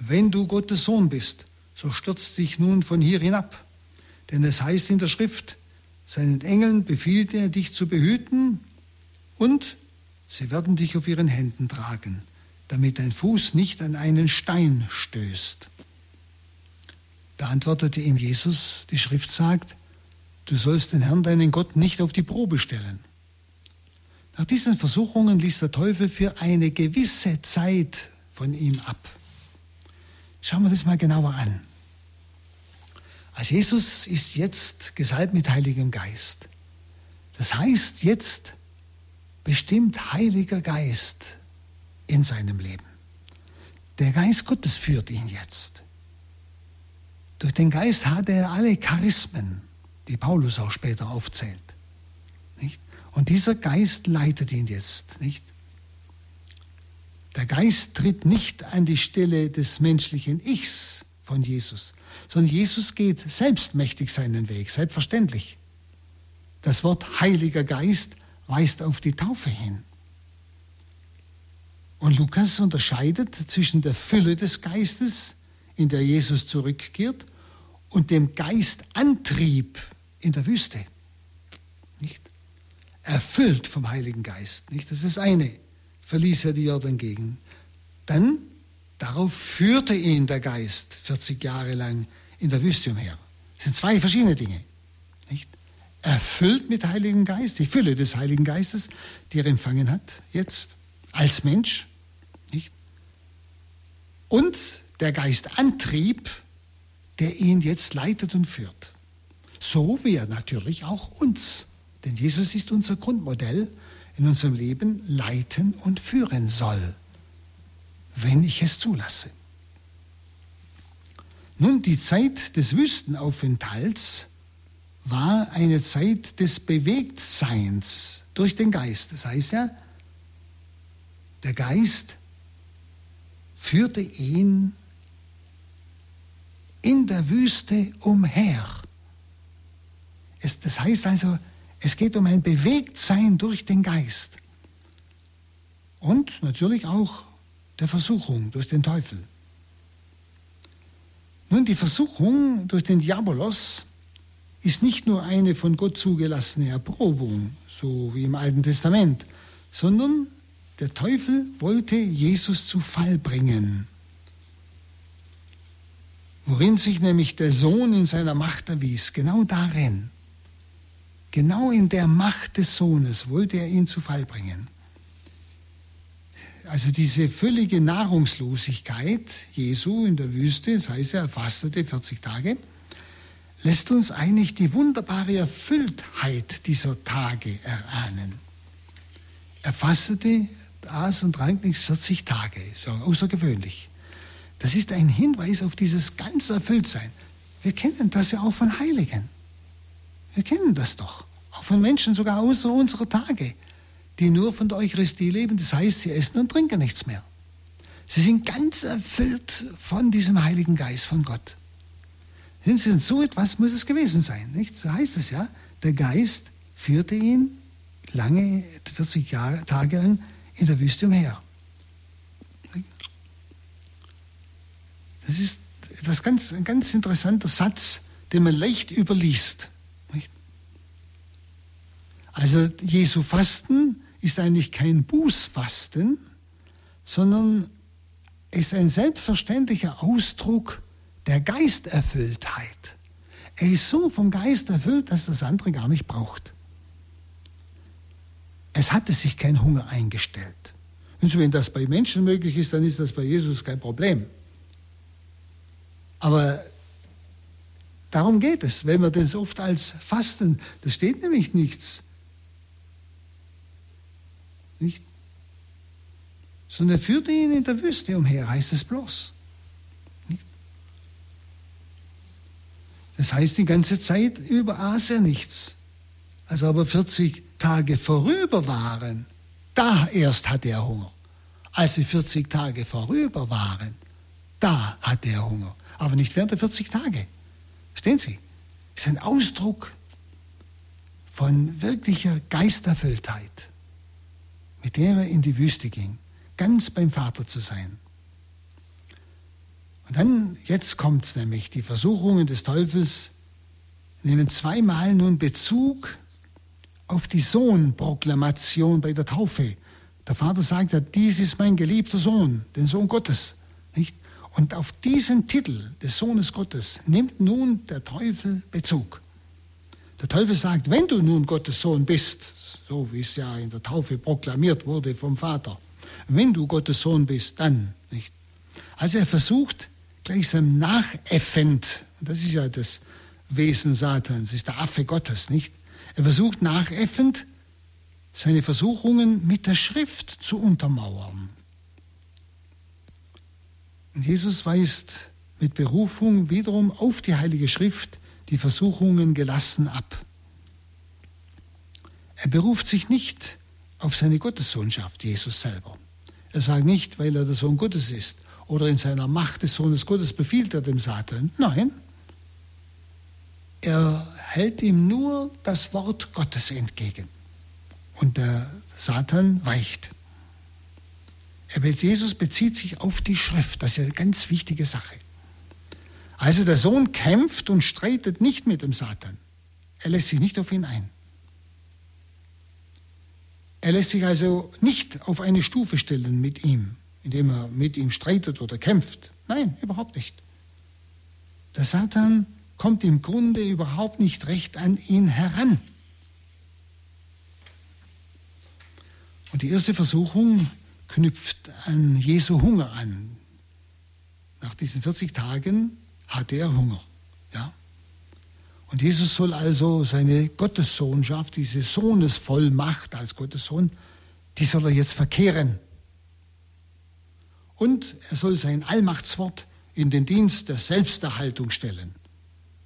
wenn du Gottes Sohn bist, so stürzt dich nun von hier hinab. Denn es heißt in der Schrift, seinen Engeln befiehlt er, dich zu behüten und sie werden dich auf ihren Händen tragen, damit dein Fuß nicht an einen Stein stößt. Da antwortete ihm Jesus, die Schrift sagt, du sollst den Herrn, deinen Gott, nicht auf die Probe stellen. Nach diesen Versuchungen ließ der Teufel für eine gewisse Zeit von ihm ab. Schauen wir das mal genauer an. Als Jesus ist jetzt gesalbt mit Heiligem Geist. Das heißt, jetzt bestimmt Heiliger Geist in seinem Leben. Der Geist Gottes führt ihn jetzt. Durch den Geist hat er alle Charismen, die Paulus auch später aufzählt. Nicht? Und dieser Geist leitet ihn jetzt. Nicht? Der Geist tritt nicht an die Stelle des menschlichen Ichs von Jesus, sondern Jesus geht selbstmächtig seinen Weg, selbstverständlich. Das Wort Heiliger Geist weist auf die Taufe hin. Und Lukas unterscheidet zwischen der Fülle des Geistes, in der Jesus zurückkehrt, und dem Geistantrieb in der Wüste. Nicht? Erfüllt vom Heiligen Geist. Nicht? Das ist das eine. Verließ er die Jordan-Gegend. Dann, darauf führte ihn der Geist 40 Jahre lang in der Wüste umher. Das sind zwei verschiedene Dinge. Nicht? Erfüllt mit Heiligen Geist, die Fülle des Heiligen Geistes, die er empfangen hat, jetzt als Mensch. Nicht? Und der Geistantrieb, der ihn jetzt leitet und führt. So wie er natürlich auch uns, denn Jesus ist unser Grundmodell, in unserem Leben leiten und führen soll, wenn ich es zulasse. Nun, die Zeit des Wüstenaufenthalts war eine Zeit des Bewegtseins durch den Geist. Das heißt ja, der Geist führte ihn in der Wüste umher. Es, das heißt also, es geht um ein Bewegtsein durch den Geist. Und natürlich auch der Versuchung durch den Teufel. Nun, die Versuchung durch den Diabolos ist nicht nur eine von Gott zugelassene Erprobung, so wie im Alten Testament, sondern der Teufel wollte Jesus zu Fall bringen. Worin sich nämlich der Sohn in seiner Macht erwies, genau darin. Genau in der Macht des Sohnes wollte er ihn zu Fall bringen. Also diese völlige Nahrungslosigkeit Jesu in der Wüste, das heißt, er fastete 40 Tage, lässt uns eigentlich die wunderbare Erfülltheit dieser Tage erahnen. Er fastete, aß und trank nichts 40 Tage, so außergewöhnlich. Das ist ein Hinweis auf dieses ganz Erfülltsein. Wir kennen das ja auch von Heiligen. Wir kennen das doch. Auch von Menschen sogar außer unserer Tage, die nur von der Eucharistie leben. Das heißt, sie essen und trinken nichts mehr. Sie sind ganz erfüllt von diesem Heiligen Geist von Gott. Sind sie so etwas muss es gewesen sein, nicht? So heißt es ja. Der Geist führte ihn lange, 40 Jahre, Tage lang in der Wüste umher. Das ist etwas ganz, ein ganz interessanter Satz, den man leicht überliest. Also Jesu Fasten ist eigentlich kein Bußfasten, sondern ist ein selbstverständlicher Ausdruck der Geisterfülltheit. Er ist so vom Geist erfüllt, dass das andere gar nicht braucht. Es hatte sich kein Hunger eingestellt. Und wenn das bei Menschen möglich ist, dann ist das bei Jesus kein Problem. Aber darum geht es, wenn wir das oft als Fasten, da steht nämlich nichts nicht? Sondern er führte ihn in der Wüste umher, heißt es bloß. Nicht? Das heißt, die ganze Zeit über aß er nichts. Als aber 40 Tage vorüber waren, da erst hatte er Hunger. Als die 40 Tage vorüber waren, da hatte er Hunger. Aber nicht während der 40 Tage. Verstehen Sie? Das ist ein Ausdruck von wirklicher Geisterfülltheit mit der er in die Wüste ging, ganz beim Vater zu sein. Und dann, jetzt kommt es nämlich, die Versuchungen des Teufels nehmen zweimal nun Bezug auf die Sohnproklamation bei der Taufe. Der Vater sagt ja, dies ist mein geliebter Sohn, den Sohn Gottes. Nicht? Und auf diesen Titel des Sohnes Gottes nimmt nun der Teufel Bezug. Der Teufel sagt, wenn du nun Gottes Sohn bist, so wie es ja in der Taufe proklamiert wurde vom Vater, wenn du Gottes Sohn bist, dann nicht. Also er versucht gleichsam nachäffend, das ist ja das Wesen Satans, ist der Affe Gottes, nicht? Er versucht nachäffend seine Versuchungen mit der Schrift zu untermauern. Und Jesus weist mit Berufung wiederum auf die Heilige Schrift die Versuchungen gelassen ab. Er beruft sich nicht auf seine Gottessohnschaft, Jesus selber. Er sagt nicht, weil er der Sohn Gottes ist oder in seiner Macht des Sohnes Gottes befiehlt er dem Satan. Nein, er hält ihm nur das Wort Gottes entgegen. Und der Satan weicht. Er, Jesus bezieht sich auf die Schrift. Das ist eine ganz wichtige Sache. Also der Sohn kämpft und streitet nicht mit dem Satan. Er lässt sich nicht auf ihn ein. Er lässt sich also nicht auf eine Stufe stellen mit ihm, indem er mit ihm streitet oder kämpft. Nein, überhaupt nicht. Der Satan kommt im Grunde überhaupt nicht recht an ihn heran. Und die erste Versuchung knüpft an Jesu Hunger an. Nach diesen 40 Tagen hatte er Hunger. Ja? Und Jesus soll also seine Gottessohnschaft, diese Sohnesvollmacht als Gottessohn, die soll er jetzt verkehren. Und er soll sein Allmachtswort in den Dienst der Selbsterhaltung stellen.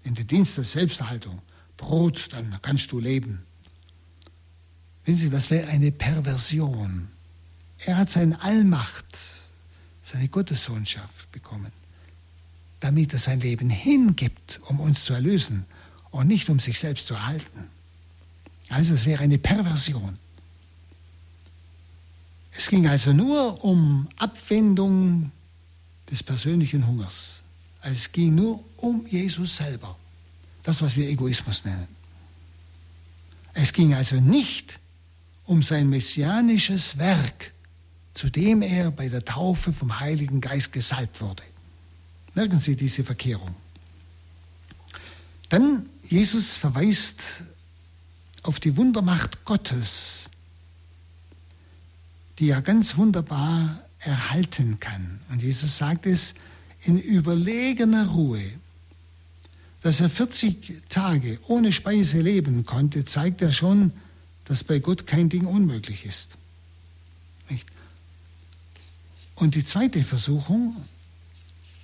In den Dienst der Selbsterhaltung. Brot, dann kannst du leben. Wissen Sie, das wäre eine Perversion. Er hat seine Allmacht, seine Gottessohnschaft bekommen, damit er sein Leben hingibt, um uns zu erlösen und nicht um sich selbst zu erhalten. Also es wäre eine Perversion. Es ging also nur um Abwendung des persönlichen Hungers. Also es ging nur um Jesus selber. Das, was wir Egoismus nennen. Es ging also nicht um sein messianisches Werk, zu dem er bei der Taufe vom Heiligen Geist gesalbt wurde. Merken Sie diese Verkehrung. Dann Jesus verweist auf die Wundermacht Gottes, die er ganz wunderbar erhalten kann. Und Jesus sagt es in überlegener Ruhe. Dass er 40 Tage ohne Speise leben konnte, zeigt er schon, dass bei Gott kein Ding unmöglich ist. Und die zweite Versuchung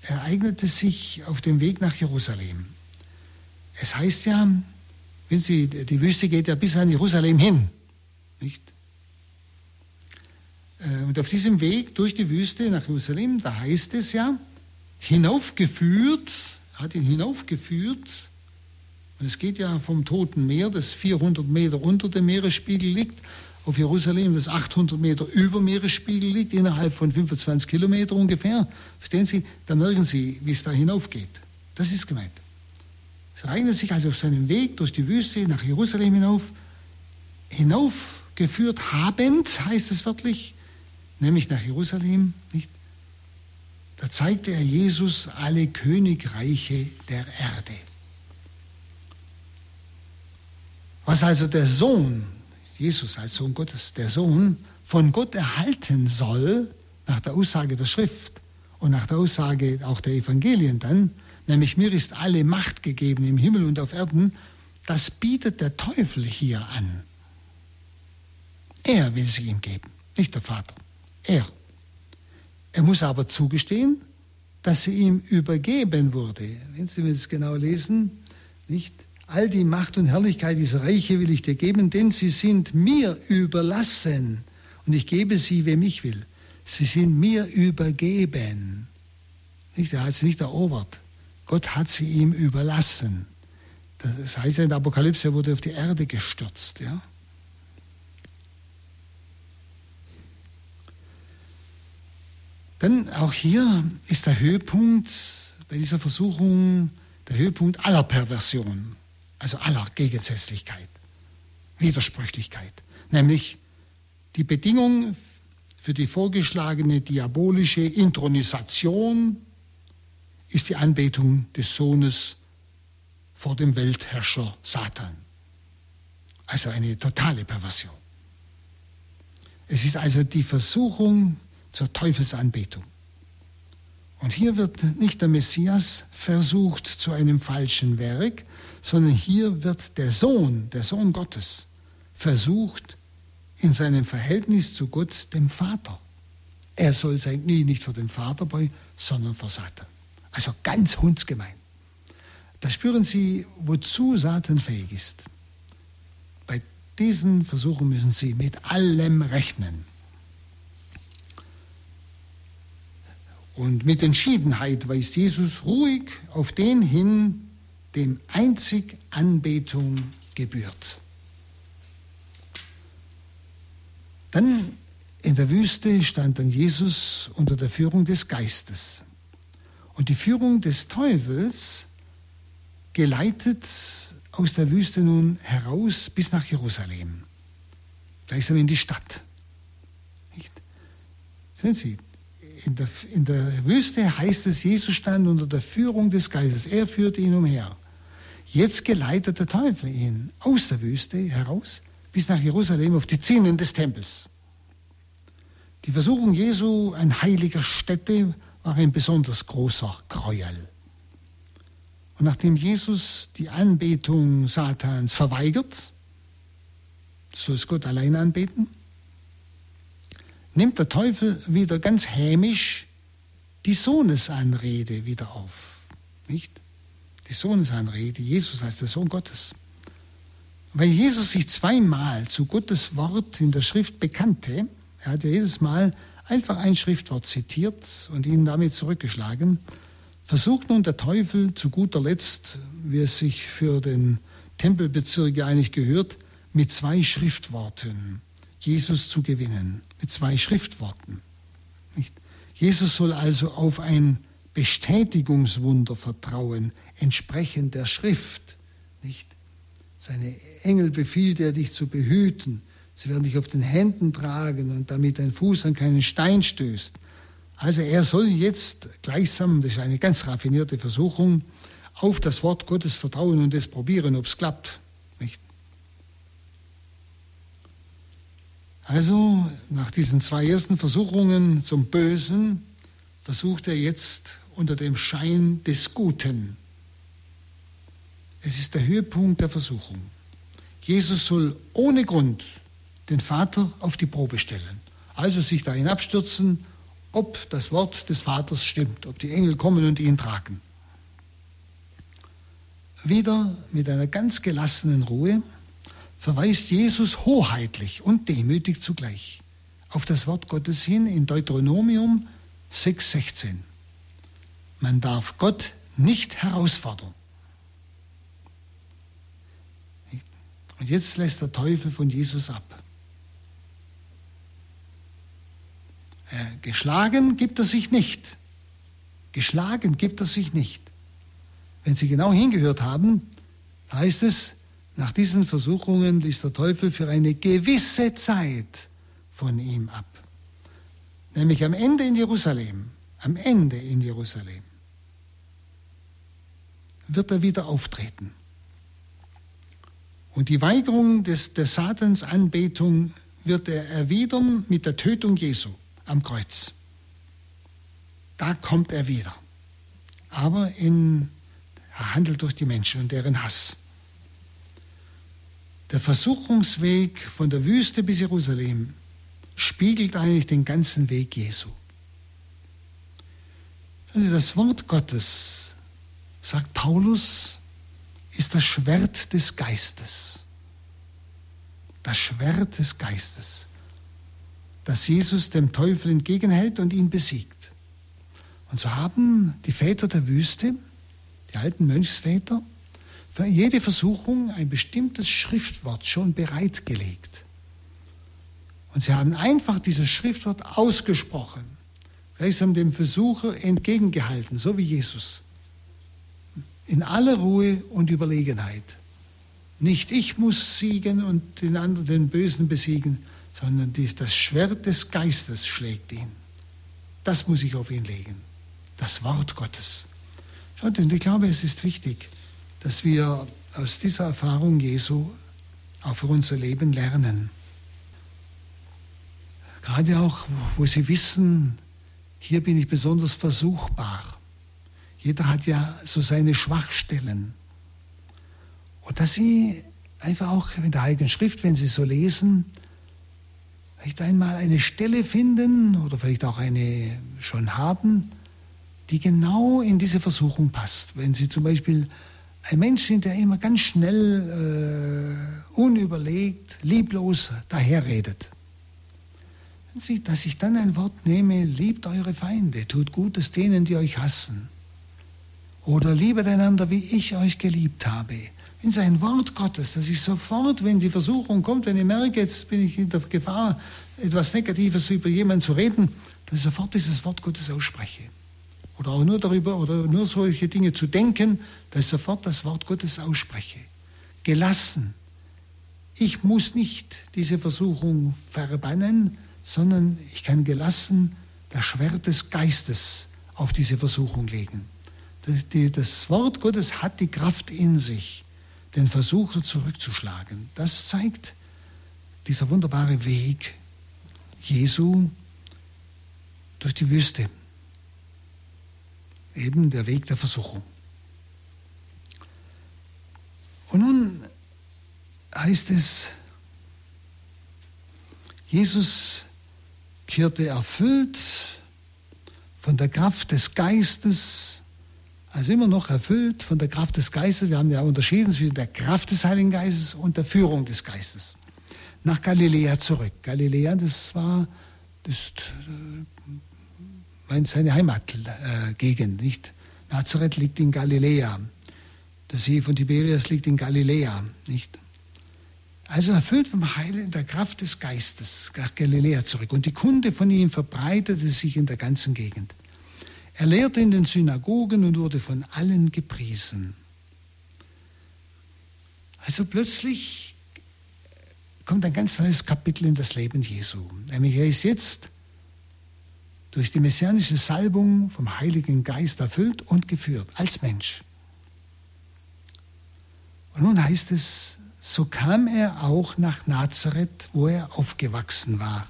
ereignete sich auf dem Weg nach Jerusalem. Es heißt ja, wenn Sie, die Wüste geht ja bis an Jerusalem hin. Nicht? Äh, und auf diesem Weg durch die Wüste nach Jerusalem, da heißt es ja, hinaufgeführt, hat ihn hinaufgeführt und es geht ja vom Toten Meer, das 400 Meter unter dem Meeresspiegel liegt, auf Jerusalem, das 800 Meter über Meeresspiegel liegt, innerhalb von 25 Kilometern ungefähr. Verstehen Sie? Da merken Sie, wie es da hinaufgeht. Das ist gemeint. Ereignet sich also auf seinem Weg durch die Wüste nach Jerusalem hinauf, hinaufgeführt habend, heißt es wörtlich, nämlich nach Jerusalem, nicht? Da zeigte er Jesus alle Königreiche der Erde. Was also der Sohn, Jesus als Sohn Gottes, der Sohn von Gott erhalten soll, nach der Aussage der Schrift und nach der Aussage auch der Evangelien dann, nämlich mir ist alle Macht gegeben im Himmel und auf Erden, das bietet der Teufel hier an. Er will sie ihm geben, nicht der Vater. Er. Er muss aber zugestehen, dass sie ihm übergeben wurde. Wenn Sie mir das genau lesen, nicht? All die Macht und Herrlichkeit dieser Reiche will ich dir geben, denn sie sind mir überlassen und ich gebe sie, wem ich will. Sie sind mir übergeben. Nicht, er hat sie nicht erobert. Gott hat sie ihm überlassen. Das heißt ja in der Apokalypse, er wurde auf die Erde gestürzt. Ja? Dann auch hier ist der Höhepunkt bei dieser Versuchung, der Höhepunkt aller Perversion also aller Gegensätzlichkeit, Widersprüchlichkeit, nämlich die Bedingung für die vorgeschlagene diabolische Intronisation ist die Anbetung des Sohnes vor dem Weltherrscher Satan. Also eine totale Perversion. Es ist also die Versuchung zur Teufelsanbetung. Und hier wird nicht der Messias versucht zu einem falschen Werk, sondern hier wird der Sohn, der Sohn Gottes, versucht in seinem Verhältnis zu Gott, dem Vater. Er soll sein Knie nicht vor dem Vater beugen, sondern vor Satan. Also ganz hundsgemein. Da spüren Sie, wozu Satan fähig ist. Bei diesen Versuchen müssen Sie mit allem rechnen. Und mit Entschiedenheit weist Jesus ruhig auf den hin, dem einzig Anbetung gebührt. Dann in der Wüste stand dann Jesus unter der Führung des Geistes. Und die Führung des Teufels geleitet aus der Wüste nun heraus bis nach Jerusalem, gleichsam in die Stadt. Nicht? Sehen Sie, in der, in der Wüste heißt es, Jesus stand unter der Führung des Geistes. Er führte ihn umher. Jetzt geleitet der Teufel ihn aus der Wüste heraus bis nach Jerusalem auf die Zinnen des Tempels. Die Versuchung Jesu an heiliger Stätte war ein besonders großer Gräuel. Und nachdem Jesus die Anbetung Satans verweigert, soll es Gott allein anbeten, nimmt der Teufel wieder ganz hämisch die Sohnesanrede wieder auf. Nicht? Die Sohnesanrede, Jesus heißt der Sohn Gottes. Weil Jesus sich zweimal zu Gottes Wort in der Schrift bekannte, er hat ja jedes Mal einfach ein Schriftwort zitiert und ihn damit zurückgeschlagen, versucht nun der Teufel zu guter Letzt, wie es sich für den Tempelbezirk eigentlich gehört, mit zwei Schriftworten Jesus zu gewinnen. Mit zwei Schriftworten. Nicht? Jesus soll also auf ein Bestätigungswunder vertrauen, entsprechend der Schrift. Nicht? Seine Engel befiehlt er, dich zu behüten. Sie werden dich auf den Händen tragen und damit dein Fuß an keinen Stein stößt. Also er soll jetzt gleichsam, das ist eine ganz raffinierte Versuchung, auf das Wort Gottes vertrauen und es probieren, ob es klappt. Nicht? Also nach diesen zwei ersten Versuchungen zum Bösen versucht er jetzt unter dem Schein des Guten. Es ist der Höhepunkt der Versuchung. Jesus soll ohne Grund den Vater auf die Probe stellen. Also sich dahin abstürzen, ob das Wort des Vaters stimmt, ob die Engel kommen und ihn tragen. Wieder mit einer ganz gelassenen Ruhe verweist Jesus hoheitlich und demütig zugleich auf das Wort Gottes hin in Deuteronomium 6,16. Man darf Gott nicht herausfordern. Und jetzt lässt der Teufel von Jesus ab. Geschlagen gibt er sich nicht. Geschlagen gibt er sich nicht. Wenn Sie genau hingehört haben, heißt es, nach diesen Versuchungen ließ der Teufel für eine gewisse Zeit von ihm ab. Nämlich am Ende in Jerusalem, am Ende in Jerusalem wird er wieder auftreten. Und die Weigerung des, der Satans Anbetung wird er erwidern mit der Tötung Jesu am Kreuz. Da kommt er wieder. Aber in, er handelt durch die Menschen und deren Hass. Der Versuchungsweg von der Wüste bis Jerusalem spiegelt eigentlich den ganzen Weg Jesu. Also das Wort Gottes, sagt Paulus, ist das Schwert des Geistes. Das Schwert des Geistes das Jesus dem Teufel entgegenhält und ihn besiegt. Und so haben die Väter der Wüste, die alten Mönchsväter, für jede Versuchung ein bestimmtes Schriftwort schon bereitgelegt. Und sie haben einfach dieses Schriftwort ausgesprochen, gleichsam dem Versucher entgegengehalten, so wie Jesus. In aller Ruhe und Überlegenheit. Nicht ich muss siegen und den anderen, den Bösen besiegen, sondern dies, das Schwert des Geistes schlägt ihn. Das muss ich auf ihn legen. Das Wort Gottes. Schaut, und ich glaube, es ist wichtig, dass wir aus dieser Erfahrung Jesu auch für unser Leben lernen. Gerade auch, wo Sie wissen, hier bin ich besonders versuchbar. Jeder hat ja so seine Schwachstellen. Und dass Sie einfach auch in der Heiligen Schrift, wenn Sie so lesen, vielleicht einmal eine Stelle finden oder vielleicht auch eine schon haben, die genau in diese Versuchung passt. Wenn Sie zum Beispiel ein Mensch sind, der immer ganz schnell, äh, unüberlegt, lieblos daherredet. Sie, dass ich dann ein Wort nehme, liebt eure Feinde, tut Gutes denen, die euch hassen. Oder liebet einander, wie ich euch geliebt habe in sein Wort Gottes, dass ich sofort, wenn die Versuchung kommt, wenn ich merke, jetzt bin ich in der Gefahr, etwas Negatives über jemanden zu reden, dass ich sofort dieses Wort Gottes ausspreche. Oder auch nur darüber, oder nur solche Dinge zu denken, dass ich sofort das Wort Gottes ausspreche. Gelassen. Ich muss nicht diese Versuchung verbannen, sondern ich kann gelassen das Schwert des Geistes auf diese Versuchung legen. Das Wort Gottes hat die Kraft in sich, den Versucher zurückzuschlagen. Das zeigt dieser wunderbare Weg Jesu durch die Wüste. Eben der Weg der Versuchung. Und nun heißt es, Jesus kehrte erfüllt von der Kraft des Geistes, also immer noch erfüllt von der Kraft des Geistes. Wir haben ja unterschieden zwischen der Kraft des Heiligen Geistes und der Führung des Geistes. Nach Galiläa zurück. Galiläa, das war das, äh, seine Heimatgegend, nicht? Nazareth liegt in Galiläa. Der See von Tiberias liegt in Galiläa, nicht? Also erfüllt vom Heil der Kraft des Geistes nach Galiläa zurück. Und die Kunde von ihm verbreitete sich in der ganzen Gegend. Er lehrte in den Synagogen und wurde von allen gepriesen. Also plötzlich kommt ein ganz neues Kapitel in das Leben Jesu. Nämlich er ist jetzt durch die messianische Salbung vom Heiligen Geist erfüllt und geführt als Mensch. Und nun heißt es, so kam er auch nach Nazareth, wo er aufgewachsen war,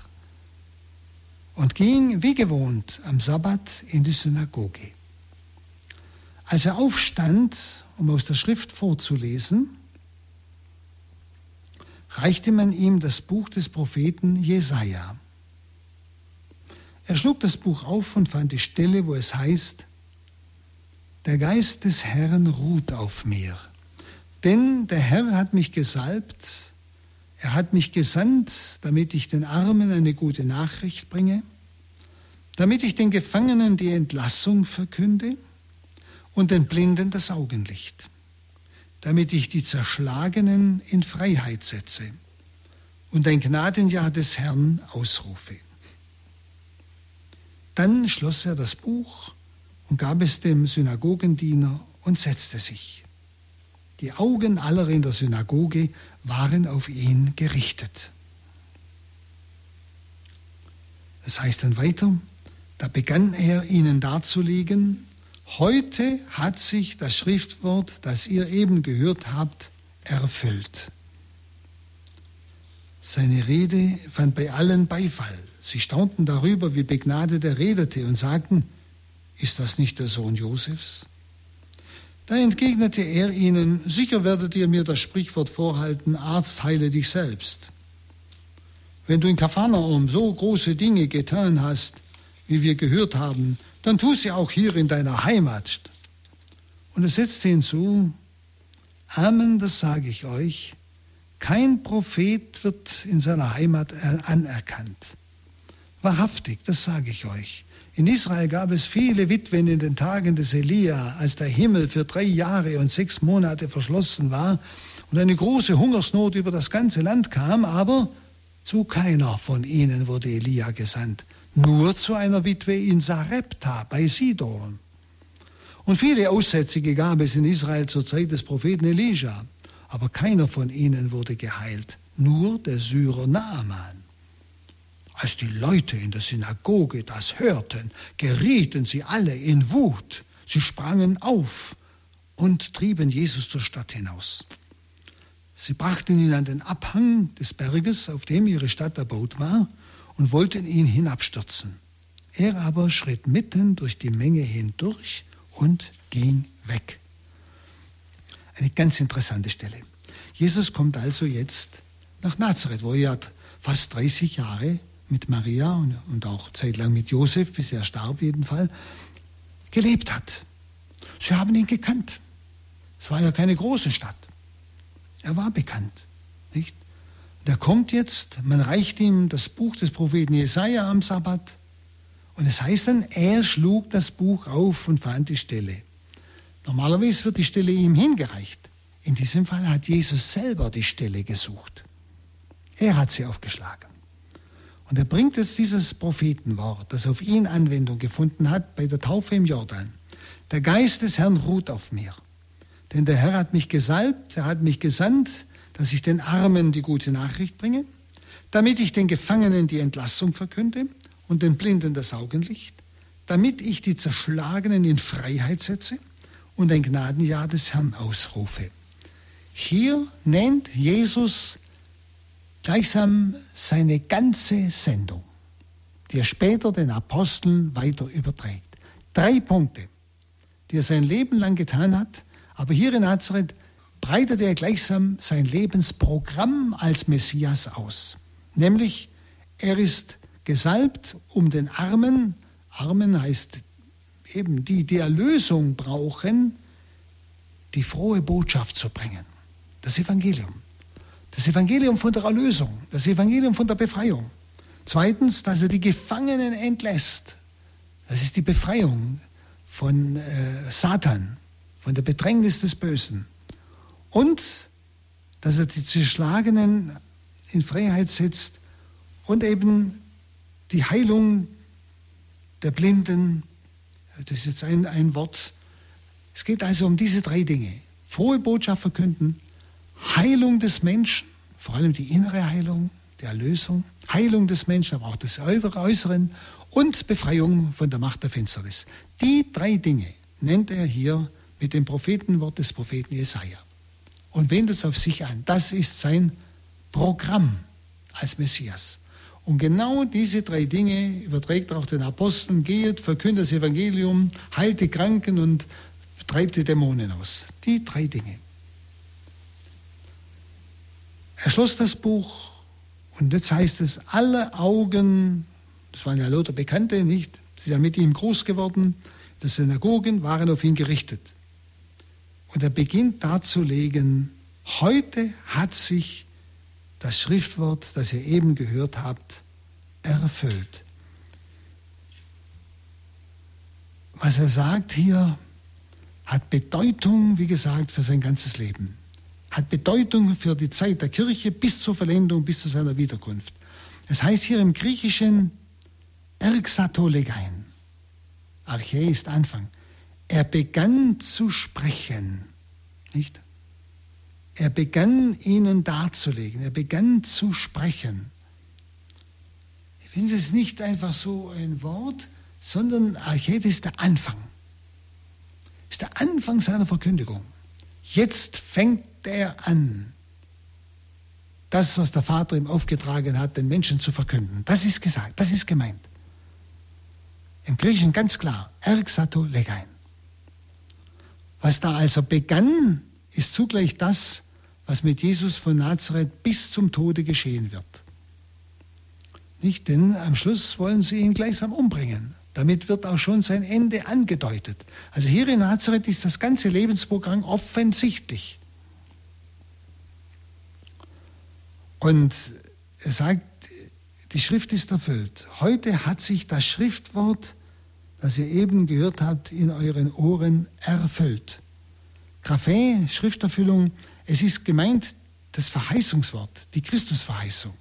und ging wie gewohnt am Sabbat in die Synagoge. Als er aufstand, um aus der Schrift vorzulesen, reichte man ihm das Buch des Propheten Jesaja. Er schlug das Buch auf und fand die Stelle, wo es heißt: Der Geist des Herrn ruht auf mir denn der Herr hat mich gesalbt, er hat mich gesandt, damit ich den Armen eine gute Nachricht bringe, damit ich den Gefangenen die Entlassung verkünde und den Blinden das Augenlicht, damit ich die Zerschlagenen in Freiheit setze und ein Gnadenjahr des Herrn ausrufe. Dann schloss er das Buch und gab es dem Synagogendiener und setzte sich. Die Augen aller in der Synagoge waren auf ihn gerichtet. Das heißt dann weiter, da begann er ihnen darzulegen, heute hat sich das Schriftwort, das ihr eben gehört habt, erfüllt. Seine Rede fand bei allen Beifall. Sie staunten darüber, wie begnadet er redete und sagten, ist das nicht der Sohn Josefs? Da entgegnete er ihnen, sicher werdet ihr mir das Sprichwort vorhalten, Arzt heile dich selbst. Wenn du in Kapharnaum so große Dinge getan hast, wie wir gehört haben, dann tu sie auch hier in deiner Heimat. Und er setzte hinzu, Amen, das sage ich euch, kein Prophet wird in seiner Heimat anerkannt. Wahrhaftig, das sage ich euch. In Israel gab es viele Witwen in den Tagen des Elia, als der Himmel für drei Jahre und sechs Monate verschlossen war und eine große Hungersnot über das ganze Land kam, aber zu keiner von ihnen wurde Elia gesandt, nur zu einer Witwe in Sarepta bei Sidon. Und viele Aussätzige gab es in Israel zur Zeit des Propheten Elisha, aber keiner von ihnen wurde geheilt, nur der Syrer Naaman. Als die Leute in der Synagoge das hörten, gerieten sie alle in Wut. Sie sprangen auf und trieben Jesus zur Stadt hinaus. Sie brachten ihn an den Abhang des Berges, auf dem ihre Stadt erbaut war, und wollten ihn hinabstürzen. Er aber schritt mitten durch die Menge hindurch und ging weg. Eine ganz interessante Stelle. Jesus kommt also jetzt nach Nazareth, wo er fast 30 Jahre mit Maria und, und auch zeitlang mit Josef, bis er starb jedenfalls, gelebt hat. Sie haben ihn gekannt. Es war ja keine große Stadt. Er war bekannt, nicht? Er kommt jetzt, man reicht ihm das Buch des Propheten Jesaja am Sabbat und es heißt dann, er schlug das Buch auf und fand die Stelle. Normalerweise wird die Stelle ihm hingereicht. In diesem Fall hat Jesus selber die Stelle gesucht. Er hat sie aufgeschlagen. Und er bringt jetzt dieses Prophetenwort, das auf ihn Anwendung gefunden hat bei der Taufe im Jordan. Der Geist des Herrn ruht auf mir. Denn der Herr hat mich gesalbt, er hat mich gesandt, dass ich den Armen die gute Nachricht bringe, damit ich den Gefangenen die Entlassung verkünde und den Blinden das Augenlicht, damit ich die Zerschlagenen in Freiheit setze und ein Gnadenjahr des Herrn ausrufe. Hier nennt Jesus gleichsam seine ganze Sendung, die er später den Aposteln weiter überträgt. Drei Punkte, die er sein Leben lang getan hat, aber hier in Nazareth breitet er gleichsam sein Lebensprogramm als Messias aus. Nämlich, er ist gesalbt, um den Armen, Armen heißt eben die, die Erlösung brauchen, die frohe Botschaft zu bringen. Das Evangelium. Das Evangelium von der Erlösung, das Evangelium von der Befreiung. Zweitens, dass er die Gefangenen entlässt. Das ist die Befreiung von äh, Satan, von der Bedrängnis des Bösen. Und dass er die Zerschlagenen in Freiheit setzt und eben die Heilung der Blinden, das ist jetzt ein, ein Wort. Es geht also um diese drei Dinge. Frohe Botschaft verkünden, Heilung des Menschen, vor allem die innere Heilung, die Erlösung, Heilung des Menschen, aber auch des Äußeren und Befreiung von der Macht der Finsternis. Die drei Dinge nennt er hier mit dem Prophetenwort des Propheten Jesaja und wendet es auf sich an. Das ist sein Programm als Messias. Und genau diese drei Dinge überträgt er auch den Aposteln, geht, verkündet das Evangelium, heilt die Kranken und treibt die Dämonen aus. Die drei Dinge. Er schloss das Buch und jetzt heißt es, alle Augen, das waren ja lauter Bekannte, nicht? Sie sind mit ihm groß geworden, die Synagogen waren auf ihn gerichtet. Und er beginnt darzulegen, heute hat sich das Schriftwort, das ihr eben gehört habt, erfüllt. Was er sagt hier, hat Bedeutung, wie gesagt, für sein ganzes Leben hat Bedeutung für die Zeit der Kirche bis zur Verlängerung, bis zu seiner Wiederkunft. Es heißt hier im Griechischen Erxatolegein. Archä ist Anfang. Er begann zu sprechen, nicht? Er begann ihnen darzulegen, er begann zu sprechen. Ich finde es nicht einfach so ein Wort, sondern Archet ist der Anfang. Ist der Anfang seiner Verkündigung. Jetzt fängt er an, das, was der Vater ihm aufgetragen hat, den Menschen zu verkünden. Das ist gesagt, das ist gemeint. Im Griechischen ganz klar, erxato legein. Was da also begann, ist zugleich das, was mit Jesus von Nazareth bis zum Tode geschehen wird. Nicht, denn am Schluss wollen sie ihn gleichsam umbringen. Damit wird auch schon sein Ende angedeutet. Also hier in Nazareth ist das ganze Lebensprogramm offensichtlich. Und er sagt, die Schrift ist erfüllt. Heute hat sich das Schriftwort, das ihr eben gehört habt, in euren Ohren erfüllt. Graphe, Schrifterfüllung, es ist gemeint das Verheißungswort, die Christusverheißung.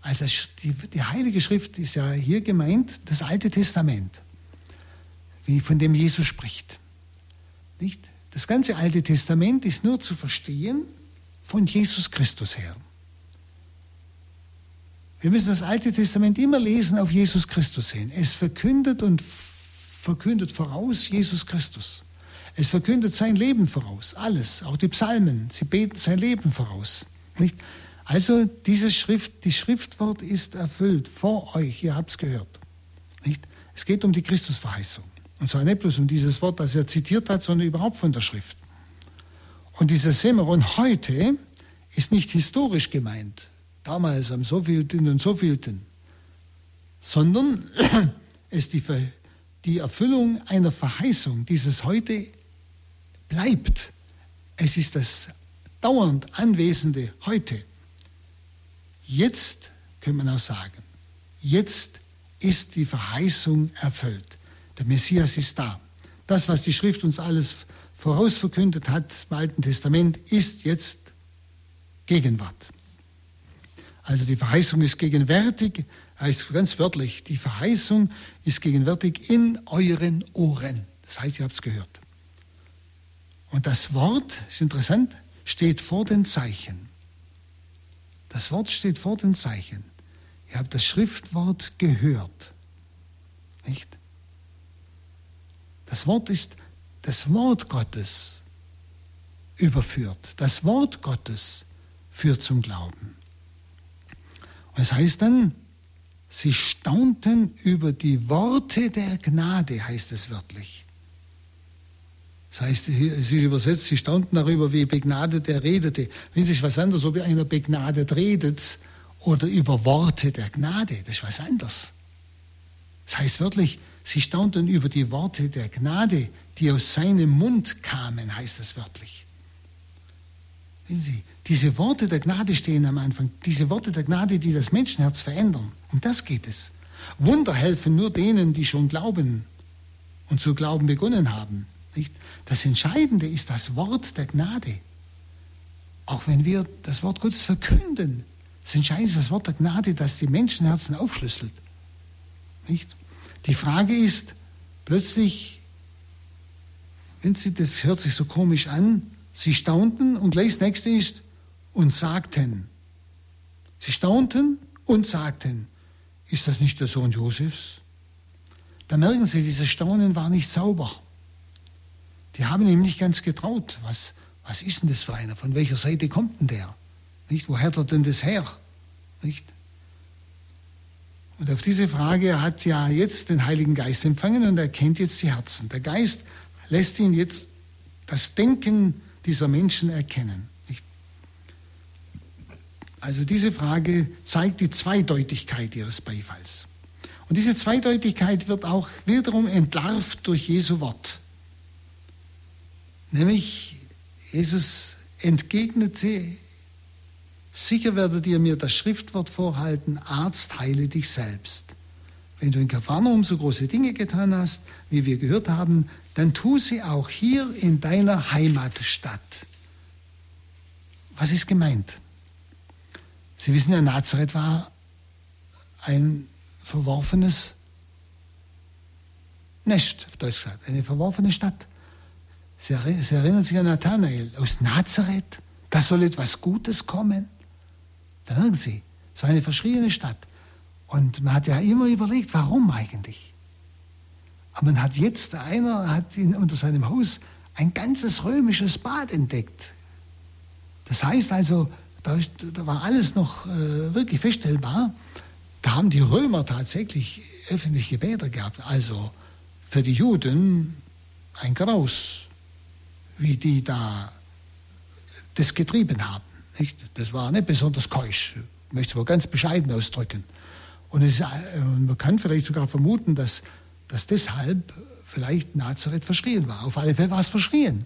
Also die, die, Heilige Schrift ist ja hier gemeint, das Alte Testament, wie von dem Jesus spricht. Nicht? Das ganze Alte Testament ist nur zu verstehen von Jesus Christus her. Wir müssen das Alte Testament immer lesen auf Jesus Christus hin. Es verkündet und verkündet voraus Jesus Christus. Es verkündet sein Leben voraus, alles, auch die Psalmen, sie beten sein Leben voraus. Nicht? Also diese Schrift, die Schriftwort ist erfüllt vor euch, ihr habt es gehört. Nicht? Es geht um die Christusverheißung. Und zwar nicht bloß um dieses Wort, das er zitiert hat, sondern überhaupt von der Schrift. Und dieses Semeron heute ist nicht historisch gemeint, damals am sovielten und sovielten, sondern <clears throat> es ist die, die Erfüllung einer Verheißung. Dieses heute bleibt. Es ist das dauernd Anwesende heute. Jetzt können wir auch sagen, jetzt ist die Verheißung erfüllt. Der Messias ist da. Das, was die Schrift uns alles vorausverkündet hat im Alten Testament, ist jetzt Gegenwart. Also die Verheißung ist gegenwärtig, heißt ganz wörtlich, die Verheißung ist gegenwärtig in euren Ohren. Das heißt, ihr habt es gehört. Und das Wort, ist interessant, steht vor den Zeichen. Das Wort steht vor den Zeichen. Ihr habt das Schriftwort gehört. Nicht? Das Wort ist das Wort Gottes überführt. Das Wort Gottes führt zum Glauben. Es heißt dann, sie staunten über die Worte der Gnade, heißt es wörtlich. Das heißt, sie übersetzt, sie staunten darüber, wie begnadet er redete. Wenn sich was anderes, ob einer begnadet redet oder über Worte der Gnade, das ist was anderes. Das heißt wörtlich, sie staunten über die Worte der Gnade, die aus seinem Mund kamen, heißt es wörtlich. Sie, diese Worte der Gnade stehen am Anfang, diese Worte der Gnade, die das Menschenherz verändern. Um das geht es. Wunder helfen nur denen, die schon glauben und zu glauben begonnen haben. Nicht? Das Entscheidende ist das Wort der Gnade. Auch wenn wir das Wort Gottes verkünden, das Entscheidende ist das Wort der Gnade, das die Menschenherzen aufschlüsselt. Nicht? Die Frage ist plötzlich, wenn Sie, das hört sich so komisch an, Sie staunten und gleich das nächste ist und sagten. Sie staunten und sagten, ist das nicht der Sohn Josefs? Da merken Sie, dieses Staunen war nicht sauber. Die haben ihm nicht ganz getraut. Was, was ist denn das für einer? Von welcher Seite kommt denn der? Nicht? Wo hat er denn das her? Nicht? Und auf diese Frage hat ja jetzt den Heiligen Geist empfangen und er kennt jetzt die Herzen. Der Geist lässt ihn jetzt das Denken dieser Menschen erkennen. Also diese Frage zeigt die Zweideutigkeit ihres Beifalls. Und diese Zweideutigkeit wird auch wiederum entlarvt durch Jesu Wort. Nämlich, Jesus entgegnete, sicher werdet ihr mir das Schriftwort vorhalten, Arzt, heile dich selbst. Wenn du in Kapharnaum so große Dinge getan hast, wie wir gehört haben, dann tu sie auch hier in deiner Heimatstadt. Was ist gemeint? Sie wissen ja, Nazareth war ein verworfenes Nest, auf Deutsch gesagt, eine verworfene Stadt. Sie, Sie erinnern sich an Nathanael. Aus Nazareth, da soll etwas Gutes kommen. Da merken Sie, es war eine verschriene Stadt. Und man hat ja immer überlegt, warum eigentlich? Aber man hat jetzt, einer hat in, unter seinem Haus ein ganzes römisches Bad entdeckt. Das heißt also, da, ist, da war alles noch äh, wirklich feststellbar. Da haben die Römer tatsächlich öffentliche Bäder gehabt. Also für die Juden ein Graus wie die da das getrieben haben. Nicht? Das war nicht besonders keusch, möchte es aber ganz bescheiden ausdrücken. Und ist, äh, man kann vielleicht sogar vermuten, dass, dass deshalb vielleicht Nazareth verschrien war. Auf alle Fälle war es verschrien.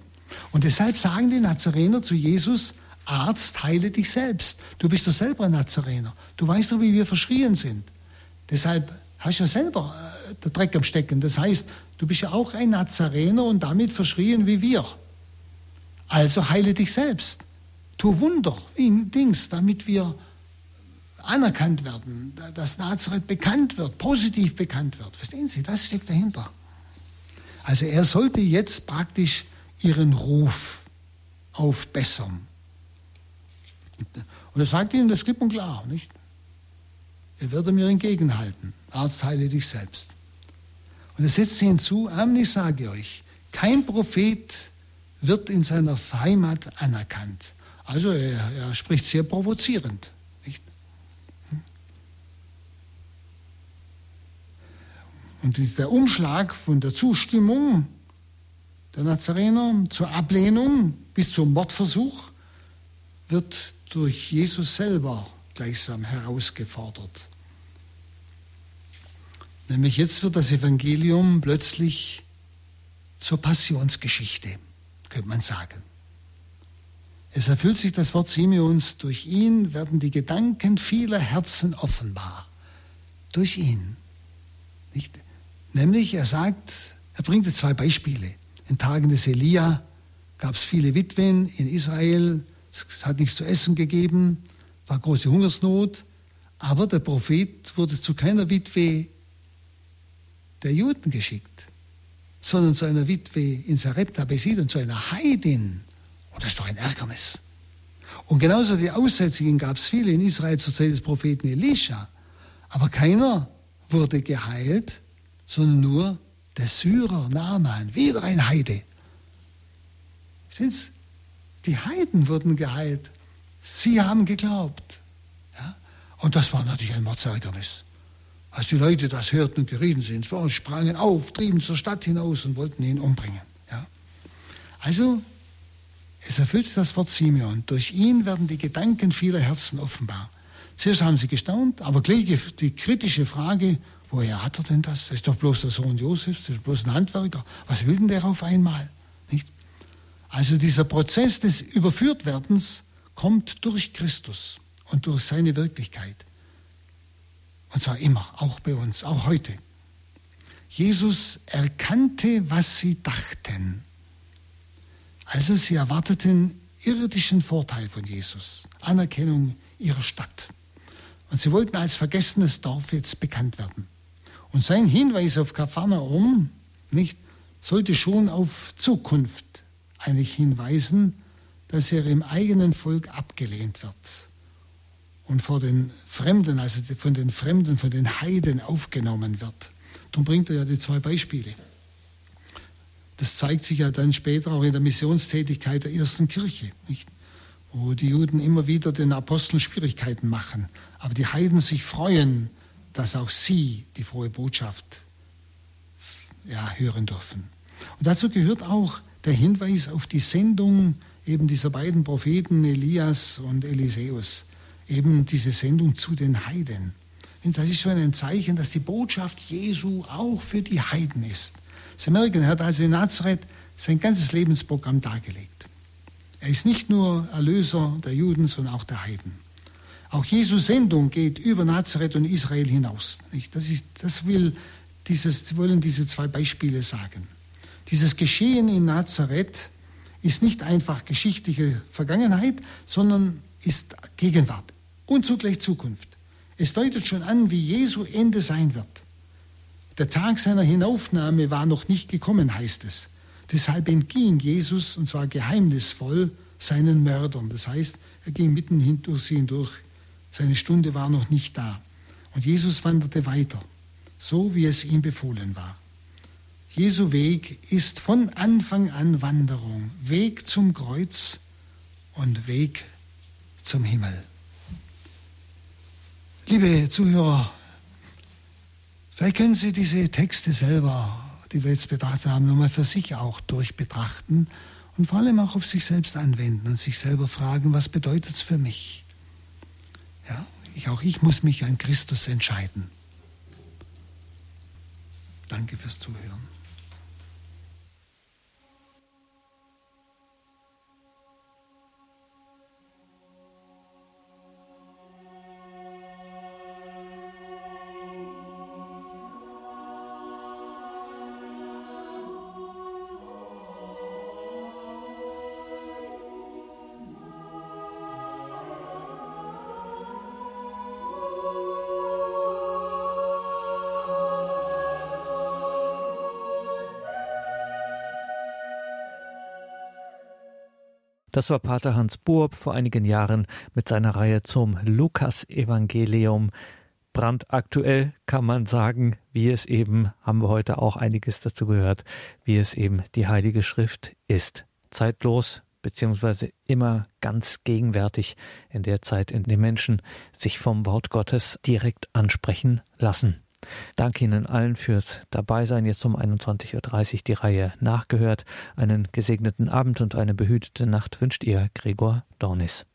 Und deshalb sagen die Nazarener zu Jesus, Arzt, heile dich selbst. Du bist doch selber ein Nazarener. Du weißt doch, wie wir verschrien sind. Deshalb hast du ja selber äh, der Dreck am Stecken. Das heißt, du bist ja auch ein Nazarener und damit verschrien wie wir. Also heile dich selbst. Tu Wunder, Dings, damit wir anerkannt werden, dass Nazareth bekannt wird, positiv bekannt wird. Verstehen Sie, das steckt dahinter. Also er sollte jetzt praktisch ihren Ruf aufbessern. Und er sagt ihnen das klipp und klar, nicht? Er würde mir entgegenhalten. Arzt, heile dich selbst. Und er setzt hinzu, ich sage euch, kein Prophet wird in seiner Heimat anerkannt. Also er, er spricht sehr provozierend. Und der Umschlag von der Zustimmung der Nazarener zur Ablehnung bis zum Mordversuch wird durch Jesus selber gleichsam herausgefordert. Nämlich jetzt wird das Evangelium plötzlich zur Passionsgeschichte könnte man sagen. Es erfüllt sich das Wort Simeons, durch ihn werden die Gedanken vieler Herzen offenbar. Durch ihn. Nicht? Nämlich, er sagt, er bringt zwei Beispiele. In Tagen des Elia gab es viele Witwen in Israel, es hat nichts zu essen gegeben, war große Hungersnot, aber der Prophet wurde zu keiner Witwe der Juden geschickt sondern zu einer Witwe in Sarepta besiedelt, zu einer Heidin. Und das ist doch ein Ärgernis. Und genauso die Aussätzigen gab es viele in Israel zur Zeit des Propheten Elisha. Aber keiner wurde geheilt, sondern nur der Syrer Naaman, wieder ein Heide. Sind's? Die Heiden wurden geheilt. Sie haben geglaubt. Ja? Und das war natürlich ein Mordsärgernis. Als die Leute das hörten und gerieten sind, sprangen auf, trieben zur Stadt hinaus und wollten ihn umbringen. Ja? Also, es erfüllt das Wort Simeon. Durch ihn werden die Gedanken vieler Herzen offenbar. Zuerst haben sie gestaunt, aber gleich die kritische Frage, woher hat er denn das? Das ist doch bloß der Sohn Josefs, das ist bloß ein Handwerker. Was will denn der auf einmal? Nicht? Also dieser Prozess des Überführtwerdens kommt durch Christus und durch seine Wirklichkeit. Und zwar immer, auch bei uns, auch heute. Jesus erkannte, was sie dachten. Also sie erwarteten irdischen Vorteil von Jesus, Anerkennung ihrer Stadt. Und sie wollten als vergessenes Dorf jetzt bekannt werden. Und sein Hinweis auf Kapharnaum nicht, sollte schon auf Zukunft eigentlich hinweisen, dass er im eigenen Volk abgelehnt wird und vor den Fremden, also von den Fremden, von den Heiden aufgenommen wird. Darum bringt er ja die zwei Beispiele. Das zeigt sich ja dann später auch in der Missionstätigkeit der ersten Kirche, nicht? wo die Juden immer wieder den Aposteln Schwierigkeiten machen, aber die Heiden sich freuen, dass auch sie die frohe Botschaft ja, hören dürfen. Und dazu gehört auch der Hinweis auf die Sendung eben dieser beiden Propheten Elias und Eliseus eben diese Sendung zu den Heiden. Das ist schon ein Zeichen, dass die Botschaft Jesu auch für die Heiden ist. Sie merken, er hat also in Nazareth sein ganzes Lebensprogramm dargelegt. Er ist nicht nur Erlöser der Juden, sondern auch der Heiden. Auch Jesus Sendung geht über Nazareth und Israel hinaus. Das, ist, das will dieses, wollen diese zwei Beispiele sagen. Dieses Geschehen in Nazareth ist nicht einfach geschichtliche Vergangenheit, sondern ist Gegenwart und zugleich Zukunft. Es deutet schon an, wie Jesu Ende sein wird. Der Tag seiner Hinaufnahme war noch nicht gekommen, heißt es. Deshalb entging Jesus, und zwar geheimnisvoll, seinen Mördern. Das heißt, er ging mitten durch sie hindurch. Seine Stunde war noch nicht da. Und Jesus wanderte weiter, so wie es ihm befohlen war. Jesu Weg ist von Anfang an Wanderung, Weg zum Kreuz und Weg zum Himmel. Liebe Zuhörer, vielleicht können Sie diese Texte selber, die wir jetzt betrachtet haben, nochmal für sich auch durchbetrachten und vor allem auch auf sich selbst anwenden und sich selber fragen, was bedeutet es für mich? Ja, ich, auch ich muss mich an Christus entscheiden. Danke fürs Zuhören. Das war Pater Hans Burb vor einigen Jahren mit seiner Reihe zum Lukas-Evangelium. Brandaktuell kann man sagen, wie es eben, haben wir heute auch einiges dazu gehört, wie es eben die Heilige Schrift ist. Zeitlos, beziehungsweise immer ganz gegenwärtig in der Zeit, in der Menschen sich vom Wort Gottes direkt ansprechen lassen. Danke Ihnen allen fürs Dabeisein. Jetzt um 21.30 Uhr die Reihe nachgehört. Einen gesegneten Abend und eine behütete Nacht wünscht Ihr Gregor Dornis.